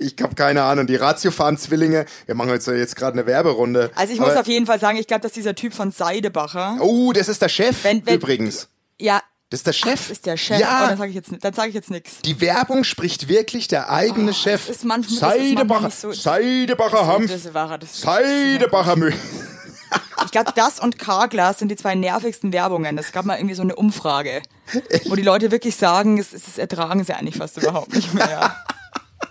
ich habe keine Ahnung. Die Ratiofarm-Zwillinge, wir machen jetzt, jetzt gerade eine Werberunde. Also ich muss auf jeden Fall sagen, ich glaube, dass dieser Typ von Seidebacher, Oh, das ist der Chef Wenn- wenn- übrigens. ja, Das ist der Chef. das ist der Chef. Ja. Oh, dann sage ich jetzt, dann ich jetzt nichts. die Werbung spricht wirklich der eigene Chef. Oh, das ist manchmal- das ist manchmal Seidebacher, so- Seidebacher Hanf, Das war das. Seidebacher Müll. Ich glaube, das und Carglass sind die zwei nervigsten Werbungen. Es gab mal irgendwie so eine Umfrage, wo die Leute wirklich sagen, es, es ertragen sie eigentlich fast überhaupt nicht mehr.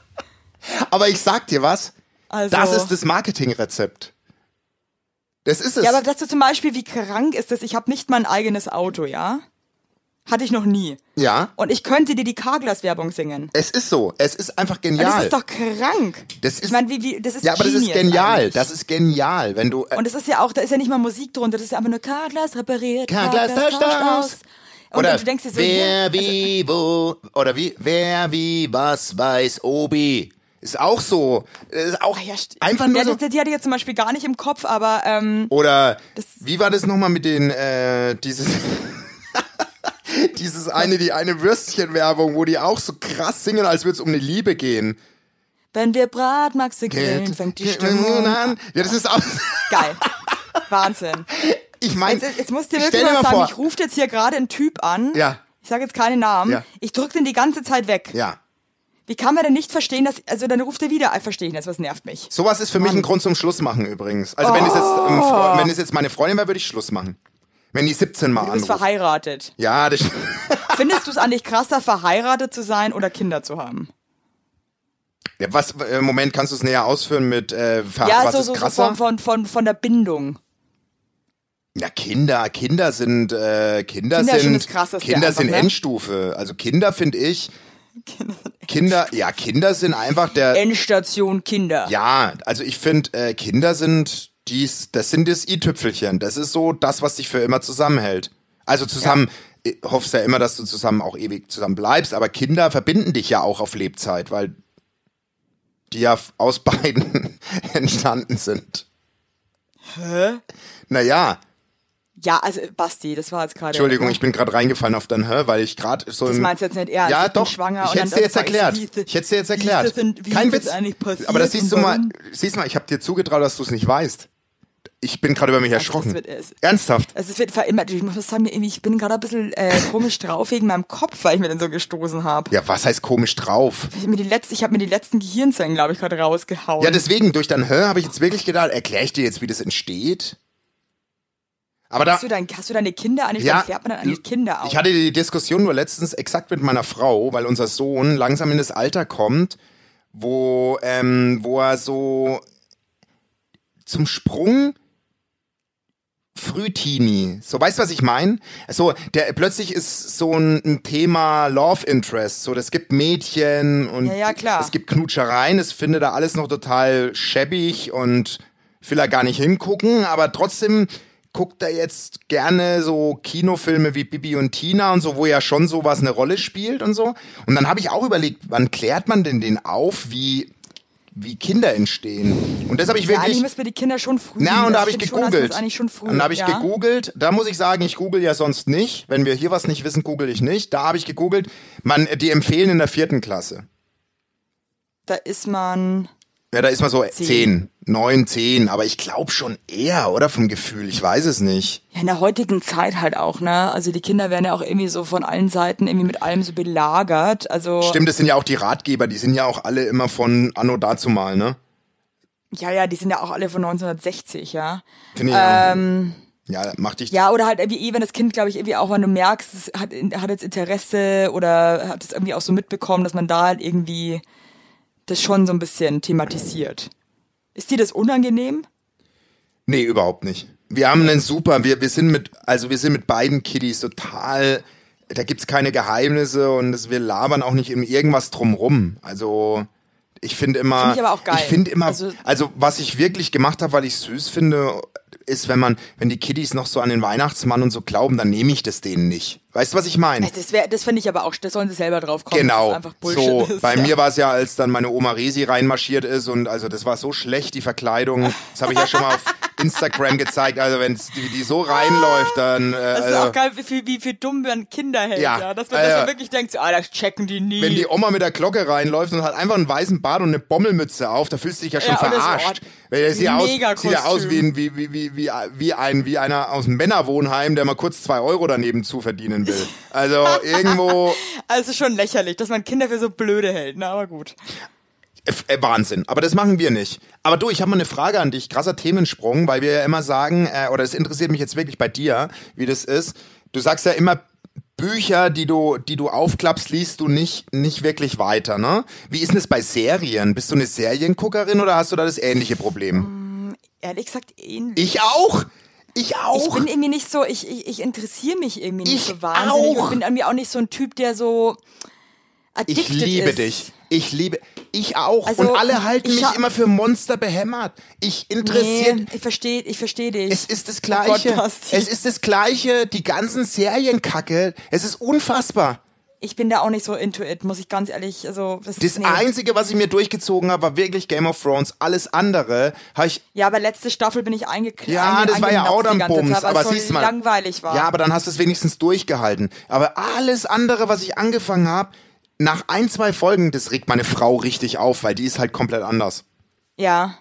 Aber ich sag dir was, Also, das ist das Marketingrezept. Das ist es. Ja, aber dass du zum Beispiel, wie krank ist das? Ich habe nicht mal ein eigenes Auto, ja? Hatte ich noch nie. ja, Und ich könnte dir die Carglass-Werbung singen. es ist so. Es ist einfach Und genial. das ist doch krank. Das ist- ich meine, wie, wie, das ist ja, aber das ist genial. eigentlich. Das ist genial, wenn du. Äh, Und es ist ja auch, da ist ja nicht mal Musik drunter, das ist einfach nur Carglass repariert, Carglass tauscht aus. Und oder du denkst dir so, wer ja, also, wie wo oder wie wer wie was weiß Obi ist auch so ist auch ah ja, einfach nur ja, so die, die hatte ich jetzt zum Beispiel gar nicht im Kopf, aber ähm, oder wie war das nochmal mit den äh, dieses dieses eine die eine Würstchenwerbung wo die auch so krass singen als würde es um eine Liebe gehen wenn wir Bratmaxe grillen, fängt die Stimmung an. ja das ist auch Geil. Wahnsinn. ich meine Jetzt, jetzt musst du wirklich mal sagen, vor ich rufe jetzt hier gerade einen Typ an. Ja. Ich sage jetzt keine Namen. Ja. Ich drücke den die ganze Zeit weg. ja Wie kann man denn nicht verstehen, dass, also dann ruft er wieder, ah, verstehe ich nicht, was nervt mich. Sowas ist für mich ein Grund zum Schluss machen übrigens. Also wenn es jetzt, ähm, Fre- wenn es jetzt meine Freundin wäre, würde ich Schluss machen. Wenn die 17 mal Du bist anruft. verheiratet. Ja, das Findest du es eigentlich krasser, verheiratet zu sein oder Kinder zu haben? ja, was äh, Moment kannst du es näher ausführen mit äh, ver- Ja, was so, ist so, so krasser? von, von, von, von der Bindung. ja, Kinder, Kinder sind äh, Kinder, Kinder sind Kinder einfach, sind ne? Endstufe. Also Kinder finde ich Kinder, ja, Kinder sind einfach der Endstation Kinder. Ja, also ich finde, äh, Kinder sind dies, das sind das i-Tüpfelchen. Das ist so das, was dich für immer zusammenhält. Also zusammen, ich hoffst ja immer, dass du zusammen auch ewig zusammen bleibst, aber Kinder verbinden dich ja auch auf Lebzeit, weil die ja aus beiden entstanden sind. Hä? Naja, Ja, also Basti, das war jetzt gerade. Entschuldigung, ich bin gerade reingefallen auf dein Hä, weil ich gerade so Das meinst du jetzt nicht ernst? Ja, doch. schwanger ich hätte es dir jetzt erklärt. Ich hätte es dir jetzt erklärt. Kein Witz. Aber das siehst du mal, siehst mal, ich habe dir zugetraut, dass du es nicht weißt. Ich bin gerade über mich erschrocken. wird es. Ernsthaft? Also es wird verändert. Ich muss sagen, ich bin gerade ein bisschen äh, komisch drauf wegen meinem Kopf, weil ich mir den so gestoßen habe. Ja, was heißt komisch drauf? Ich habe mir die letzte, ich habe mir die letzten Gehirnzellen, glaube ich, gerade rausgehauen. Ja, deswegen, durch dein Hör habe ich jetzt wirklich gedacht, erkläre ich dir jetzt, wie das entsteht? Aber da, hast, du dein, hast du deine Kinder eigentlich? ja, Ja, klärt man dann eigentlich Kinder auf? ich hatte die Diskussion nur letztens exakt mit meiner Frau, weil unser Sohn langsam in das Alter kommt, wo, ähm, wo er so zum Sprung Frühteenie. So, weißt du, was ich meine? So, der plötzlich ist so ein, ein Thema Love Interest. So, das gibt Mädchen und Ja, ja, klar. es gibt Knutschereien. Es findet da alles noch total schäbig und will er gar nicht hingucken, aber trotzdem guckt er jetzt gerne so Kinofilme wie Bibi und Tina und so, wo ja schon sowas eine Rolle spielt und so. Und dann habe ich auch überlegt, wann klärt man denn den auf, wie wie Kinder entstehen? Und das habe ich ja, wirklich eigentlich müssen wir die Kinder schon früh. na, und da habe ich gegoogelt. schon früh, Dann habe ich ja? gegoogelt. Da muss ich sagen, ich google ja sonst nicht. Wenn wir hier was nicht wissen, google ich nicht. Da habe ich gegoogelt. Man, die empfehlen in der vierten Klasse. da ist man. Ja, da ist man so zehn, neun, zehn, aber ich glaube schon eher, oder vom Gefühl, ich weiß es nicht. Ja, in der heutigen Zeit halt auch, ne? Also die Kinder werden ja auch irgendwie so von allen Seiten irgendwie mit allem so belagert. Also Stimmt, das sind ja auch die Ratgeber, die sind ja auch alle immer von Anno dazumal, ne? ja, ja, die sind ja auch alle von 1960, ja. Finde ich ähm, ja, mach dich. Ja, oder halt irgendwie eh, wenn das Kind, glaube ich, irgendwie auch, wenn du merkst, es hat, hat jetzt Interesse oder hat es irgendwie auch so mitbekommen, dass man da halt irgendwie das schon so ein bisschen thematisiert. Ist dir das unangenehm? Nee, überhaupt nicht. Wir haben einen super, wir, wir sind mit, also wir sind mit beiden Kiddies total, da gibt's keine Geheimnisse und das, wir labern auch nicht in irgendwas drumrum. Also ich finde immer, Find ich ich finde immer, Also- also, was ich wirklich gemacht habe, weil ich süß finde, ist, wenn man, wenn die Kiddies noch so an den Weihnachtsmann und so glauben, dann nehme ich das denen nicht. Weißt du, was ich meine? Das, wär- das finde ich aber auch, das sollen sie selber drauf kommen. Genau. so, ist. bei ja. mir war es ja, als dann meine Oma Resi reinmarschiert ist und also das war so schlecht, die Verkleidung. Das habe ich ja schon mal auf Instagram gezeigt. Also wenn die, die so reinläuft, dann äh, Das ist also, auch geil, wie viel, wie viel dumm man Kinder hält, Ja. ja. Dass man, Ja, dass ja. wirklich denkt, so, ah, das checken die nie. wenn die Oma mit der Glocke reinläuft und hat einfach einen weißen Bart und eine Bommelmütze auf, da fühlst du dich ja schon Ja, das- verarscht. Weil das sieht aus, sieht ja aus wie, wie, wie, wie, wie, wie, ein, wie einer aus einem Männerwohnheim, der mal kurz zwei Euro daneben zu verdienen will. Also irgendwo also schon lächerlich, dass man Kinder für so blöde hält, na, aber gut. Äh, Wahnsinn. Aber das machen wir nicht. Aber du, ich habe mal eine Frage an dich. Krasser Themensprung, weil wir ja immer sagen, äh, oder es interessiert mich jetzt wirklich bei dir, wie das ist. Du sagst ja immer, Bücher, die du, die du aufklappst, liest du nicht, nicht wirklich weiter, ne? Wie ist denn das bei Serien? Bist du eine Serienguckerin oder hast du da das ähnliche Problem? Ehrlich gesagt, ähnlich. Ich auch! Ich Ich auch! bin irgendwie nicht so, ich, ich, ich interessiere mich irgendwie nicht Ich so wahnsinnig. auch. Und bin irgendwie auch nicht so ein Typ, der so addicted ich liebe ist. dich. Ich liebe, ich auch. Also, Und alle halten ich mich immer für Monster behämmert. Ich interessiert, Nee, ich verstehe ich versteh dich. Es ist das Oh Gott, Gleiche. Es ist das Gleiche. Die ganzen Serienkacke. Es ist unfassbar. ich bin da auch nicht so into it, muss ich ganz ehrlich, also das, Das nee. Einzige, was ich mir durchgezogen habe, war wirklich Game of Thrones. Alles andere habe ich. Ja, aber letzte Staffel bin ich eingekriegt. Ja, das war ja auch dann Bums. Zeit, Aber siehst mal. langweilig war. Ja, aber dann hast du es wenigstens durchgehalten. Aber alles andere, was ich angefangen habe, nach ein, zwei Folgen, das regt meine Frau richtig auf, weil die ist halt komplett anders. Ja.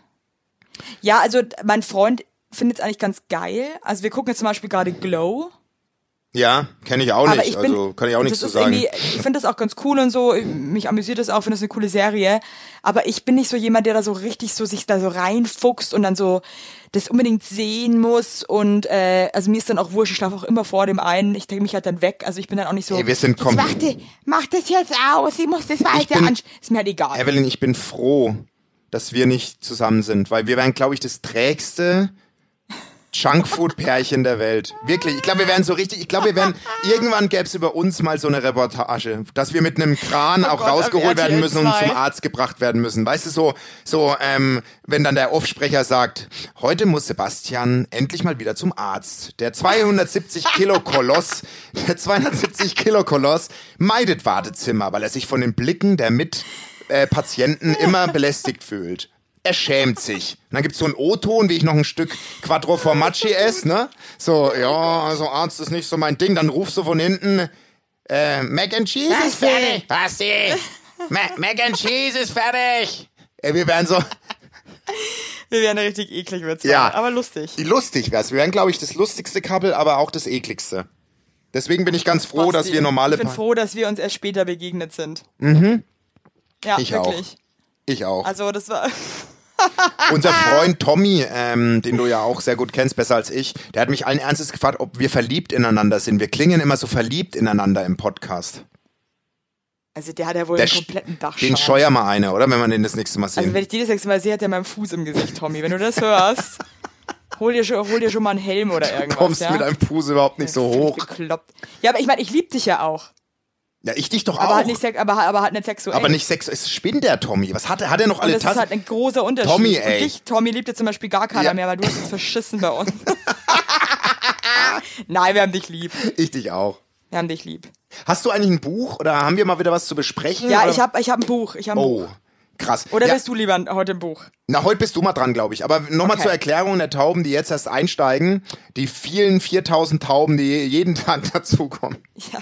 Ja, also mein Freund findet es eigentlich ganz geil. Also wir gucken jetzt zum Beispiel gerade Glow. Ja, kenne ich auch Aber nicht. ich bin, also kann ich auch nichts zu ist sagen. Ich finde das auch ganz cool und so. Mich amüsiert das auch, finde das eine coole Serie. Aber ich bin nicht so jemand, der da so richtig so sich da so reinfuchst und dann so das unbedingt sehen muss. Und äh, also mir ist dann auch wurscht, ich schlafe auch immer vor dem einen. Ich denke mich halt dann weg. Also ich bin dann auch nicht so. Ey, wir sind kom- warte, mach das jetzt aus. Ich muss das weiter anschauen. Ist mir halt egal. Evelyn, ich bin froh, dass wir nicht zusammen sind, weil wir wären, glaube ich, das trägste Junkfood-Pärchen der Welt. Wirklich, ich glaube, wir wären so richtig, ich glaube, wir wären, irgendwann gäbe es über uns mal so eine Reportage, dass wir mit einem Kran auch Oh Gott, auf rausgeholt werden müssen und 2. zum Arzt gebracht werden müssen. Weißt du, so, so, ähm, wenn dann der Offsprecher sagt, heute muss Sebastian endlich mal wieder zum Arzt. Der 270 Kilo Koloss, der 270 Kilo Koloss meidet Wartezimmer, weil er sich von den Blicken der Mit äh, Patienten immer belästigt fühlt. Er schämt sich. Und dann gibt's so einen O-Ton, wie ich noch ein Stück Quattro Formaggi esse, ne? So, ja, also Arzt ist nicht so mein Ding. Dann rufst du von hinten, äh, Mac and Cheese ist fertig. Basti, Ma Mac and Cheese ist fertig. Äh, wir wären so, Wir wären richtig eklig, wird's Ja. Aber lustig. lustig wär's. Wir wären, glaube ich, das lustigste Couple, aber auch das ekligste. Deswegen bin ich ganz froh, dass Basti, wir normale Ich bin Pa- froh, dass wir uns erst später begegnet sind. Mhm. Ja, Ich auch. wirklich. Ich auch. Also das war. Unser Freund Tommy, ähm, den du ja auch sehr gut kennst, besser als ich, der hat mich allen Ernstes gefragt, ob wir verliebt ineinander sind. Wir klingen immer so verliebt ineinander im Podcast. Also der hat ja wohl Der einen kompletten Dachschaden. Den scheuer mal eine, oder? Wenn wir den das nächste Mal sehen. Also wenn ich die das nächste Mal sehe, hat er meinen Fuß im Gesicht, Tommy. Wenn du das hörst, hol dir schon, hol dir schon mal einen Helm oder irgendwas. kommst ja? mit einem Fuß überhaupt nicht so hoch. Bekloppt. Ja, aber ich meine, ich lieb dich ja auch. Ja, ich dich doch Aber auch. halt nicht, sex- aber, aber halt nicht sexuell. aber nicht Sex. Es spinnt der Tommy. Was hat er? Hat er noch alle das ist Tassen? halt ein großer Unterschied. Tommy, ey. Und dich, Tommy, liebt jetzt zum Beispiel gar keiner Ja. mehr, weil du hast es verschissen bei uns. Nein, wir haben dich lieb. ich dich auch. Wir haben dich lieb. Hast du eigentlich ein Buch oder haben wir mal wieder was zu besprechen? Ja, oder? ich habe ich hab ein Buch. Ich hab ein Oh, Buch. krass. Oder ja, bist du lieber heute im Buch? Na, heute bist du mal dran, glaube ich. Aber nochmal Okay. zur Erklärung der Tauben, die jetzt erst einsteigen. Die vielen 4000 Tauben, die jeden Tag dazukommen. Ja.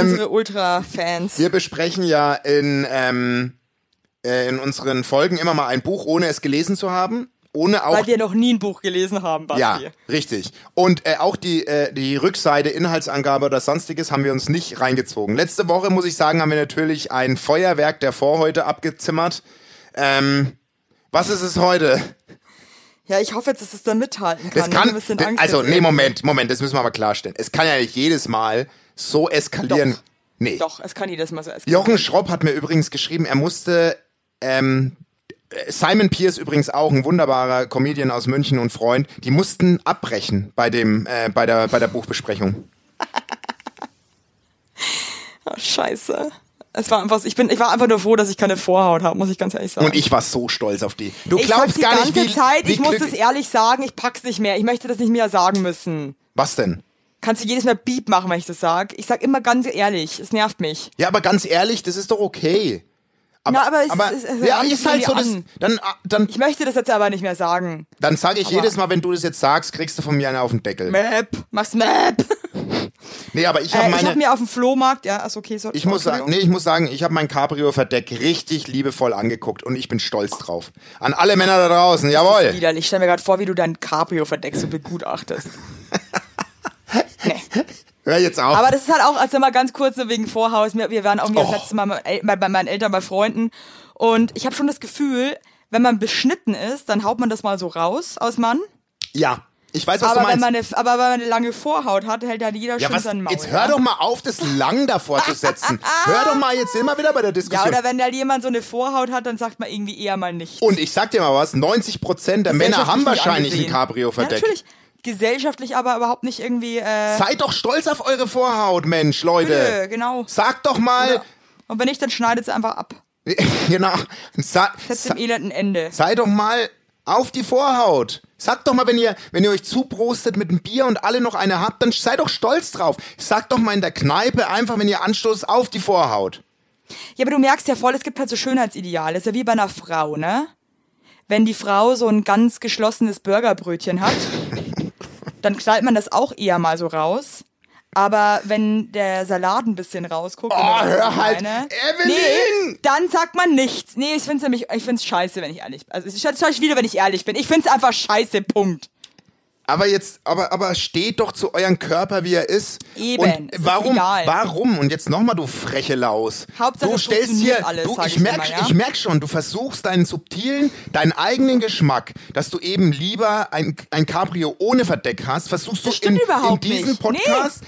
Unsere Ultra-Fans. Wir besprechen ja in, ähm, äh, in unseren Folgen immer mal ein Buch, ohne es gelesen zu haben. Ohne auch Weil wir noch nie ein Buch gelesen haben, Basti. ja, richtig. Und äh, auch die, äh, die Rückseite, Inhaltsangabe oder sonstiges haben wir uns nicht reingezogen. Letzte Woche, muss ich sagen, haben wir natürlich ein Feuerwerk der Vorhäute abgezimmert. Ähm, was ist es heute? Ja, ich hoffe jetzt, dass es dann mithalten kann. Das kann, also, nee. Moment, Moment, das müssen wir aber klarstellen. Es kann ja nicht jedes Mal so eskalieren. Doch. Nee. Doch, es kann jedes Mal so eskalieren. Jochen Schropp hat mir übrigens geschrieben, er musste, ähm, Simon Pierce übrigens auch, ein wunderbarer Comedian aus München und Freund, die mussten abbrechen bei dem, äh, bei der, bei der Buchbesprechung. Oh, scheiße. Es war einfach, ich bin, ich war einfach nur froh, dass ich keine Vorhaut habe, muss ich ganz ehrlich sagen. Und ich war so stolz auf die. Du ich glaubst die gar ganze nicht, wie, Zeit, wie ich muss das ehrlich sagen, ich pack's nicht mehr. Ich möchte das nicht mehr sagen müssen. Was denn? Kannst du jedes Mal Beep machen, wenn ich das sag? Ich sag immer ganz ehrlich, es nervt mich. Ja, aber ganz ehrlich, das ist doch okay. Aber, Na, aber es- aber es- es- ja, ist halt so, das, an. dann, ah, dann, Ich möchte das jetzt aber nicht mehr sagen. dann sage ich Aber- jedes Mal, wenn du das jetzt sagst, kriegst du von mir einen auf den Deckel. Map, machst Map. Nee, aber ich habe Äh, ich meine, habe mir auf dem Flohmarkt, ja, ist okay, so. Ich muss sagen, nee, ich muss sagen, ich habe mein Cabrio-Verdeck richtig liebevoll angeguckt und ich bin stolz drauf. An alle Männer da draußen, jawohl. Widerlich. Ich stell mir gerade vor, wie du dein Cabrio-Verdeck so begutachtest. nee. Hör jetzt auf. Aber das ist halt auch, also mal ganz kurz nur wegen Vorhaus. Wir, wir waren irgendwie Oh. das letzte Mal bei, bei, bei meinen Eltern, bei Freunden. Und ich habe schon das Gefühl, wenn man beschnitten ist, dann haut man das mal so raus aus Mann. ja, ich weiß, was Aber du wenn, meinst. man eine, aber wenn man eine lange Vorhaut hat, hält halt jeder ja, schön was, sein Maul. jetzt hör doch mal auf, das lang davor zu setzen. hör doch mal jetzt immer wieder bei der Ja, Diskussion. oder wenn halt jemand so eine Vorhaut hat, dann sagt man irgendwie eher mal nichts. und ich sag dir mal was, 90 Prozent der Männer haben wahrscheinlich ein angesehen. Ja, Cabrio-Verdeck. natürlich. Gesellschaftlich aber überhaupt nicht irgendwie, äh, Seid doch stolz auf eure Vorhaut, Mensch, Leute. Nö, genau. Sag doch mal. Und wenn nicht, dann schneidet sie einfach ab. genau, sa, Setzt dem Elend ein Ende. sei doch mal auf die Vorhaut. Sagt doch mal, wenn ihr, wenn ihr euch zuprostet mit einem Bier und alle noch eine habt, dann seid doch stolz drauf. Sagt doch mal in der Kneipe einfach, wenn ihr anstoßt, auf die Vorhaut. Ja, aber du merkst ja voll, es gibt halt so Schönheitsideale. ist ja wie bei einer Frau, ne? Wenn die Frau so ein ganz geschlossenes Burgerbrötchen hat, dann knallt man das auch eher mal so raus. Aber wenn der Salat ein bisschen rausguckt, Oh, hör halt. meine, Evelyn! Nee, dann sagt man nichts. Nee, ich find's nämlich, ich find's scheiße, wenn ich ehrlich bin. Also ich scheiße wieder, wenn ich ehrlich bin. Ich find's einfach scheiße, Punkt. Aber jetzt, aber, aber steht doch zu eurem Körper, wie er ist. Eben, Und warum, warum? Und jetzt nochmal, du freche Laus. Hauptsache, du stellst hier, alles, du, ich, ich merk, immer, ja? ich merk schon, du versuchst deinen subtilen, deinen eigenen Geschmack, dass du eben lieber ein, ein Cabrio ohne Verdeck hast, versuchst Das du in, in diesen nicht. Podcast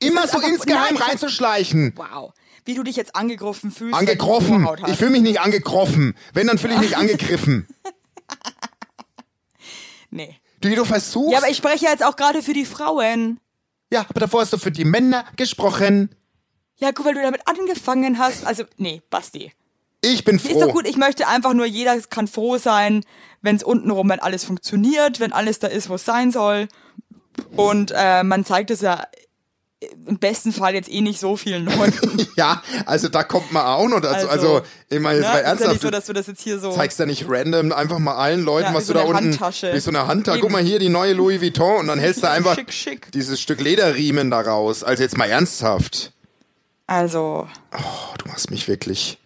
immer ist so insgeheim Nein, reinzuschleichen. Wow. Wie du dich jetzt angegriffen fühlst. Angegriffen. Ich fühle mich nicht angegriffen. Wenn, dann fühle ich mich angegriffen. Nee. Du, du versuchst. Ja, aber ich spreche jetzt auch gerade für die Frauen. ja, aber davor hast du für die Männer gesprochen. Ja, guck, weil du damit angefangen hast. Also, nee, Basti. Ich bin Ist froh. doch gut, ich möchte einfach nur, jeder kann froh sein, wenn es untenrum, wenn alles funktioniert, wenn alles da ist, wo es sein soll. Und äh, man zeigt es ja im besten Fall jetzt eh nicht so vielen Leuten. Ja, also da kommt man auch noch dazu. Also, ich meine, jetzt ne? mal ist ja ernsthaft. nicht so, dass wir das jetzt hier so... zeigst ja nicht random einfach mal allen Leuten, Ja, was wie du so da unten Handtasche. wie so eine Handtasche. Guck mal hier die neue Louis Vuitton und dann hältst du einfach Schick, schick. dieses Stück Lederriemen da raus. Also jetzt mal ernsthaft. Also, Oh, du machst mich wirklich,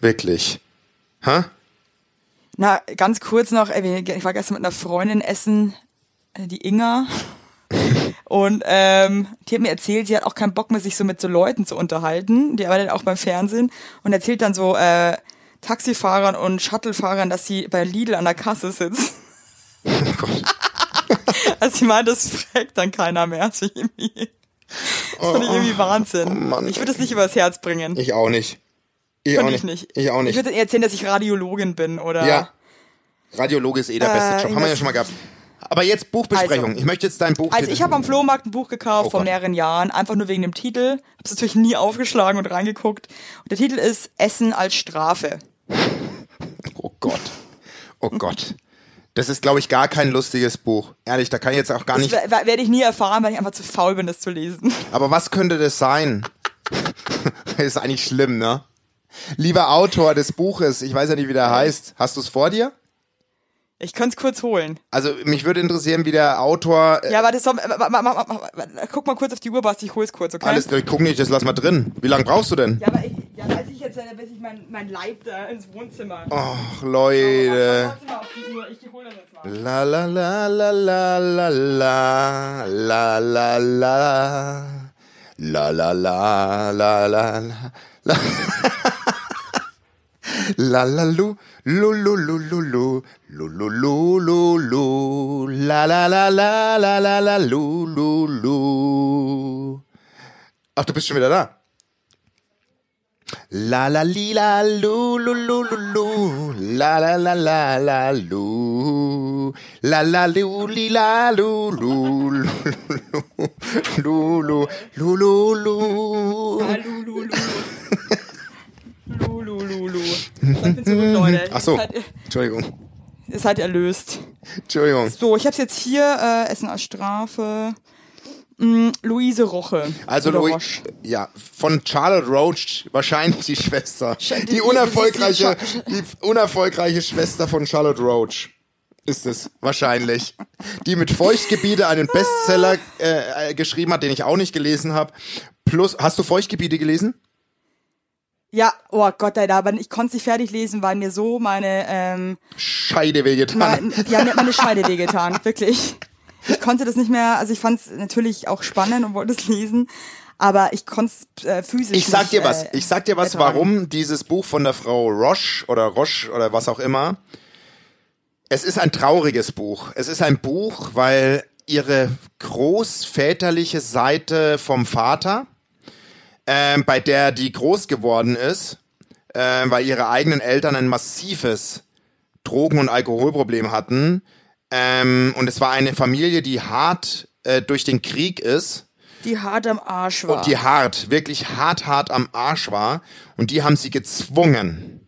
wirklich. Hä? na, ganz kurz noch, ey, ich war gestern mit einer Freundin essen, äh, die Inga. Und ähm, die hat mir erzählt, sie hat auch keinen Bock mehr, sich so mit so Leuten zu unterhalten. Die arbeitet auch beim Fernsehen und erzählt dann so äh, Taxifahrern und Shuttlefahrern, dass sie bei Lidl an der Kasse sitzt. Oh Gott. Also sie meint, das fragt dann keiner mehr. Das finde ich irgendwie, das finde ich irgendwie Wahnsinn. oh ich würde es nicht übers Herz bringen. Ich auch nicht. Ich auch nicht. ich nicht. Ich auch Ich nicht. würde ihr erzählen, dass ich Radiologin bin oder. Ja. Radiologe ist eh der beste Äh, Job. Haben wir ja schon mal gehabt. Aber jetzt Buchbesprechung. Also. ich möchte jetzt dein Buch. Also ich habe am Flohmarkt ein Buch gekauft Oh vor mehreren Jahren, einfach nur wegen dem Titel. Habe es natürlich nie aufgeschlagen und reingeguckt. Und der Titel ist Essen als Strafe. Oh Gott. Oh Gott. Das ist, glaube ich, gar kein lustiges Buch. Ehrlich, da kann ich jetzt auch gar Das nicht. wer- wer- werde ich nie erfahren, weil ich einfach zu faul bin, das zu lesen. Aber was könnte das sein? das ist eigentlich schlimm, ne? Lieber Autor des Buches, ich weiß ja nicht, wie der heißt. Hast du es vor dir? Ich könnte es kurz holen. Also mich würde interessieren, wie der Autor. Äh, Ja, warte, so, ma, ma, ma, ma, ma, guck mal kurz auf die Uhr, Basti, ich hol's kurz, okay? alles, ich guck nicht, das lass mal drin. Wie lange brauchst du denn? Ja, aber ich, Ja, weiß ich jetzt, weiß ich mein, mein Leib da ins Wohnzimmer. Ach, Leute. Trotzdem mal auf die Uhr. Ich hol das jetzt mal. La la la la la la la la la la la la la la la la La la lu lu lu lu lu Lulululu, la la la la la la la lululu. Ach, du bist schon wieder da. La la lila lulululu, la la la la la lu, la la lu lila lulu lulu lulu lulu. Lulu, lulu. Ich bin zurück, Leute. Ach so. Entschuldigung ihr seid erlöst. Entschuldigung. So, ich hab's jetzt hier, äh, Essen als Strafe. Mm, Luise Roche. Also Louis, Roche. ja, von Charlotte Roach, wahrscheinlich die Schwester. Sch- die- Die die- unerfolgreiche, die- die unerfolgreiche Schwester von Charlotte Roach. Ist es, wahrscheinlich. Die mit Feuchtgebiete einen Bestseller äh, äh, geschrieben hat, den ich auch nicht gelesen habe. Plus, hast du Feuchtgebiete gelesen? Ja, oh Gott, Alter, aber ich konnte es nicht fertig lesen, weil mir so meine, ähm, Scheide wehgetan. mein, die haben mir meine Scheide wehgetan, wirklich. Ich konnte das nicht mehr, also ich fand es natürlich auch spannend und wollte es lesen, aber ich konnte es äh, physisch Ich sag nicht, dir was, äh, ich sag dir was, ertragen. warum dieses Buch von der Frau Roche oder Roche oder was auch immer. Es ist ein trauriges Buch. Es ist ein Buch, weil ihre großväterliche Seite vom Vater, ähm, bei der die groß geworden ist, ähm, weil ihre eigenen Eltern ein massives Drogen- und Alkoholproblem hatten. Ähm, und es war eine Familie, die hart äh, durch den Krieg ist Die hart am Arsch war. und die hart, wirklich hart, hart am Arsch war. Und die haben sie gezwungen,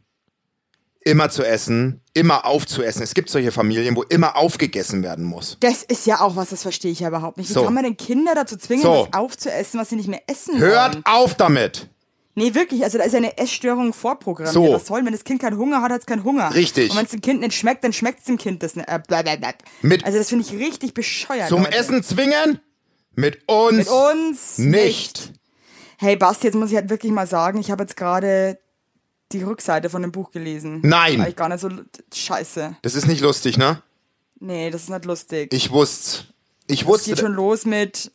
immer zu essen, immer aufzuessen. Es gibt solche Familien, wo immer aufgegessen werden muss. das ist ja auch was, das verstehe ich ja überhaupt nicht. Wie So. kann man denn Kinder dazu zwingen, So. was aufzuessen, was sie nicht mehr essen Hört wollen? auf damit! Nee, wirklich, also da ist ja eine Essstörung vorprogrammiert. So. Was soll, wenn das Kind keinen Hunger hat, hat es keinen Hunger. Richtig. Und wenn es dem Kind nicht schmeckt, dann schmeckt es dem Kind das nicht. Äh, blablabla. Mit- also das finde ich richtig bescheuert. Zum Leute. Essen zwingen? Mit uns, Mit uns nicht. Hey Basti, jetzt muss ich halt wirklich mal sagen, ich habe jetzt gerade die Rückseite von dem Buch gelesen. Nein. War ich gar nicht so scheiße. Das ist nicht lustig, ne? Nee, das ist nicht lustig. Ich wusste. Ich Es wusste. geht schon los mit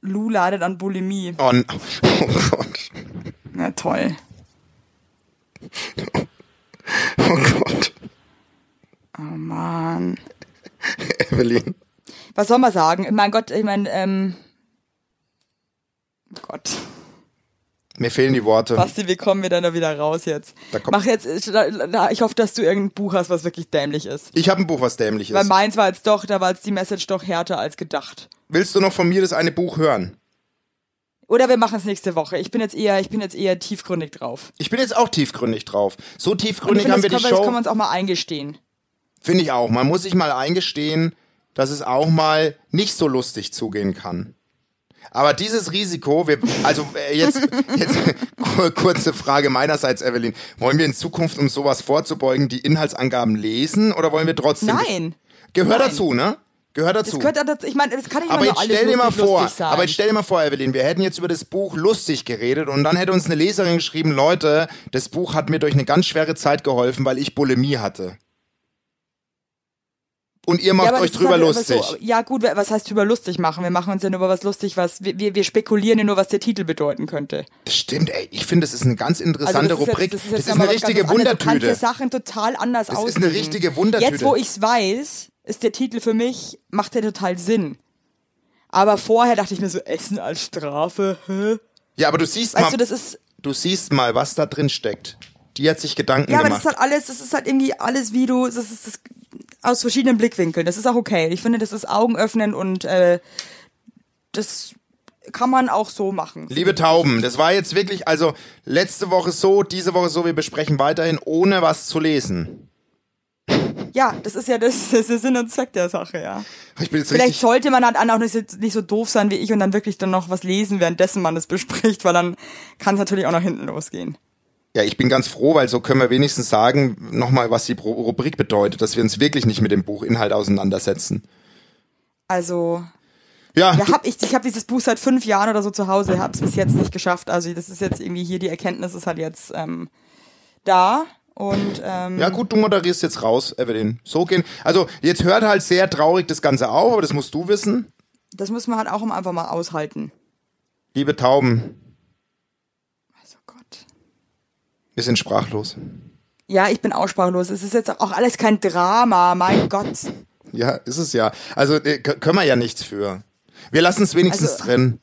Lou leidet an Bulimie. oh, oh Gott. Na toll. Oh Gott. Oh Mann. Evelyn. Was soll man sagen? Mein Gott, ich meine, ähm. oh Gott. Mir fehlen die Worte. Basti, wie kommen wir denn da wieder raus jetzt? Mach jetzt, ich hoffe, dass du irgendein Buch hast, was wirklich dämlich ist. Ich habe ein Buch, was dämlich Weil ist. meins war jetzt doch, da war jetzt die Message doch härter als gedacht. Willst du noch von mir das eine Buch hören? Oder wir machen es nächste Woche. Ich bin jetzt eher, ich bin jetzt eher tiefgründig drauf. Ich bin jetzt auch tiefgründig drauf. So tiefgründig finde, haben das, wir die wir, das Show. können wir uns auch mal eingestehen. Finde ich auch. Man muss sich mal eingestehen, dass es auch mal nicht so lustig zugehen kann. Aber dieses Risiko, wir, also äh, jetzt, jetzt kur- kurze Frage meinerseits, Evelyn. Wollen wir in Zukunft, um sowas vorzubeugen, die Inhaltsangaben lesen oder wollen wir trotzdem? Nein. Gehört Nein. dazu, ne? Gehört dazu. Das gehört dazu, ich meine, das kann nicht aber jetzt stell dir mal vor, aber jetzt stell dir mal vor, Evelyn, wir hätten jetzt über das Buch lustig geredet und dann hätte uns eine Leserin geschrieben, Leute, das Buch hat mir durch eine ganz schwere Zeit geholfen, weil ich Bulimie hatte. Und ihr macht aber euch das ist drüber halt lustig. So, ja gut, was heißt drüber lustig machen? Wir machen uns ja nur über was lustig, was wir, wir, spekulieren ja nur, was der Titel bedeuten könnte. Das stimmt, ey. Ich finde, das ist eine ganz Also interessante das ist Rubrik. Jetzt, das ist, das ist eine richtige anderes. Du kannst Wundertüte. Sachen total anders Das ist auslegen. eine richtige Wundertüte. Jetzt, wo ich's weiß, ist der Titel für mich, macht der total Sinn. Aber vorher dachte ich mir so, Essen als Strafe, hä? Ja, aber du siehst Weißt mal, du, das ist, du siehst mal, was da drin steckt. Die hat sich Gedanken ja, aber das gemacht. ist halt alles, das ist halt irgendwie alles, wie du, das ist das, aus verschiedenen Blickwinkeln. Das ist auch okay. Ich finde, das ist Augen öffnen und äh, das kann man auch so machen. Liebe Tauben, das war jetzt wirklich, also letzte Woche so, diese Woche so, wir besprechen weiterhin, ohne was zu lesen. Ja, das ist ja das, das ist der Sinn und Zweck der Sache, ja. Vielleicht sollte man halt auch nicht so, nicht so doof sein wie ich und dann wirklich dann noch was lesen, währenddessen man das bespricht, weil dann kann es natürlich auch nach hinten losgehen. Ja, ich bin ganz froh, weil so können wir wenigstens sagen, nochmal, was die Rubrik bedeutet, dass wir uns wirklich nicht mit dem Buchinhalt auseinandersetzen. Also, Ja, Ja, hab ich, ich habe dieses Buch seit fünf Jahren oder so zu Hause, hab's bis jetzt nicht geschafft. Also das ist jetzt irgendwie hier, die Erkenntnis ist halt jetzt ähm, da. Und ähm, Ja gut, du moderierst jetzt raus, Evelyn. So gehen. Also jetzt hört halt sehr traurig das Ganze auf, aber das musst du wissen. das müssen wir halt auch einfach mal aushalten. Liebe Tauben, Also Gott. Wir sind sprachlos. Ja, ich bin aussprachlos. Es ist jetzt auch alles kein Drama, mein Gott. Ja, ist es ja. Also äh, können wir ja nichts für. Wir lassen es wenigstens Also- drin.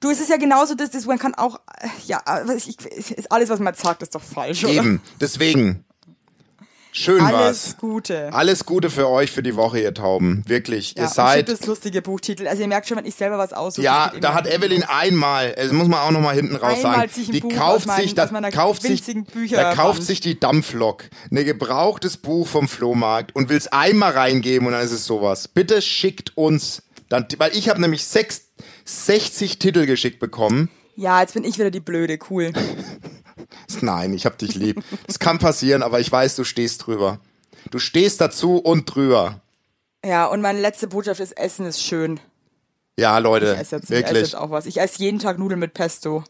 Du, es ist ja genauso, dass das, man kann auch, äh, ja, ich, ist alles, was man sagt, ist doch falsch, oder? Eben. Deswegen. Schön Alles war's. Gute. Alles Gute für euch für die Woche, ihr Tauben. Wirklich. Ja, ihr seid. das lustige Buchtitel. Also ihr merkt schon, wenn ich selber was aussuche. Ja, da hat Evelyn einmal, das muss man auch noch mal hinten raus Einmal sagen, sich ein die Buch kauft aus meinem- sich, da kauft sich, da kauft sich die Dampflok, ein gebrauchtes Buch vom Flohmarkt und will es einmal reingeben und dann ist es sowas. Bitte schickt uns, dann, weil ich habe nämlich sechs, 60 Titel geschickt bekommen. Ja, jetzt bin ich wieder die Blöde, cool. Nein, ich hab dich lieb. Es kann passieren, aber ich weiß, du stehst drüber. Du stehst dazu und drüber. Ja, und meine letzte Botschaft ist, Essen ist schön. Ja, Leute, Ich esse jetzt, ich esse wirklich. jetzt auch was. Ich esse jeden Tag Nudeln mit Pesto.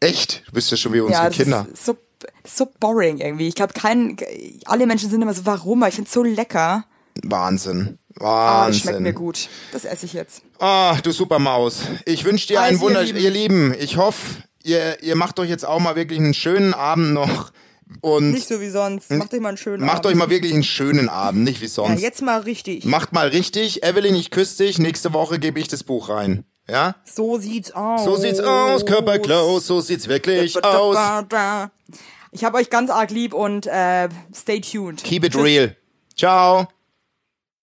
Echt? Du bist ja schon wie unsere Ja, Kinder. so, so boring irgendwie. Ich glaube, kein, alle Menschen sind immer so, warum? Aber Ich finde es so lecker. Wahnsinn. Ah, das schmeckt mir Wahnsinn. gut. Das esse ich jetzt. Ah, du Supermaus. Ich wünsche dir einen Also, ihr Wunder, Lieben. ihr Lieben. Ich hoffe, ihr, ihr macht euch jetzt auch mal wirklich einen schönen Abend noch und Nicht so wie sonst. Macht euch mal einen schönen macht Abend. euch mal wirklich einen schönen Abend, nicht wie Ja, sonst. jetzt mal richtig. Macht mal richtig. Evelyn, ich küsse dich. Nächste Woche gebe ich das Buch rein. Ja? So sieht's aus. So sieht's aus, Körper close, so sieht's wirklich aus. Ich habe euch ganz arg lieb und äh, stay tuned. Keep it Tschüss. real. Ciao.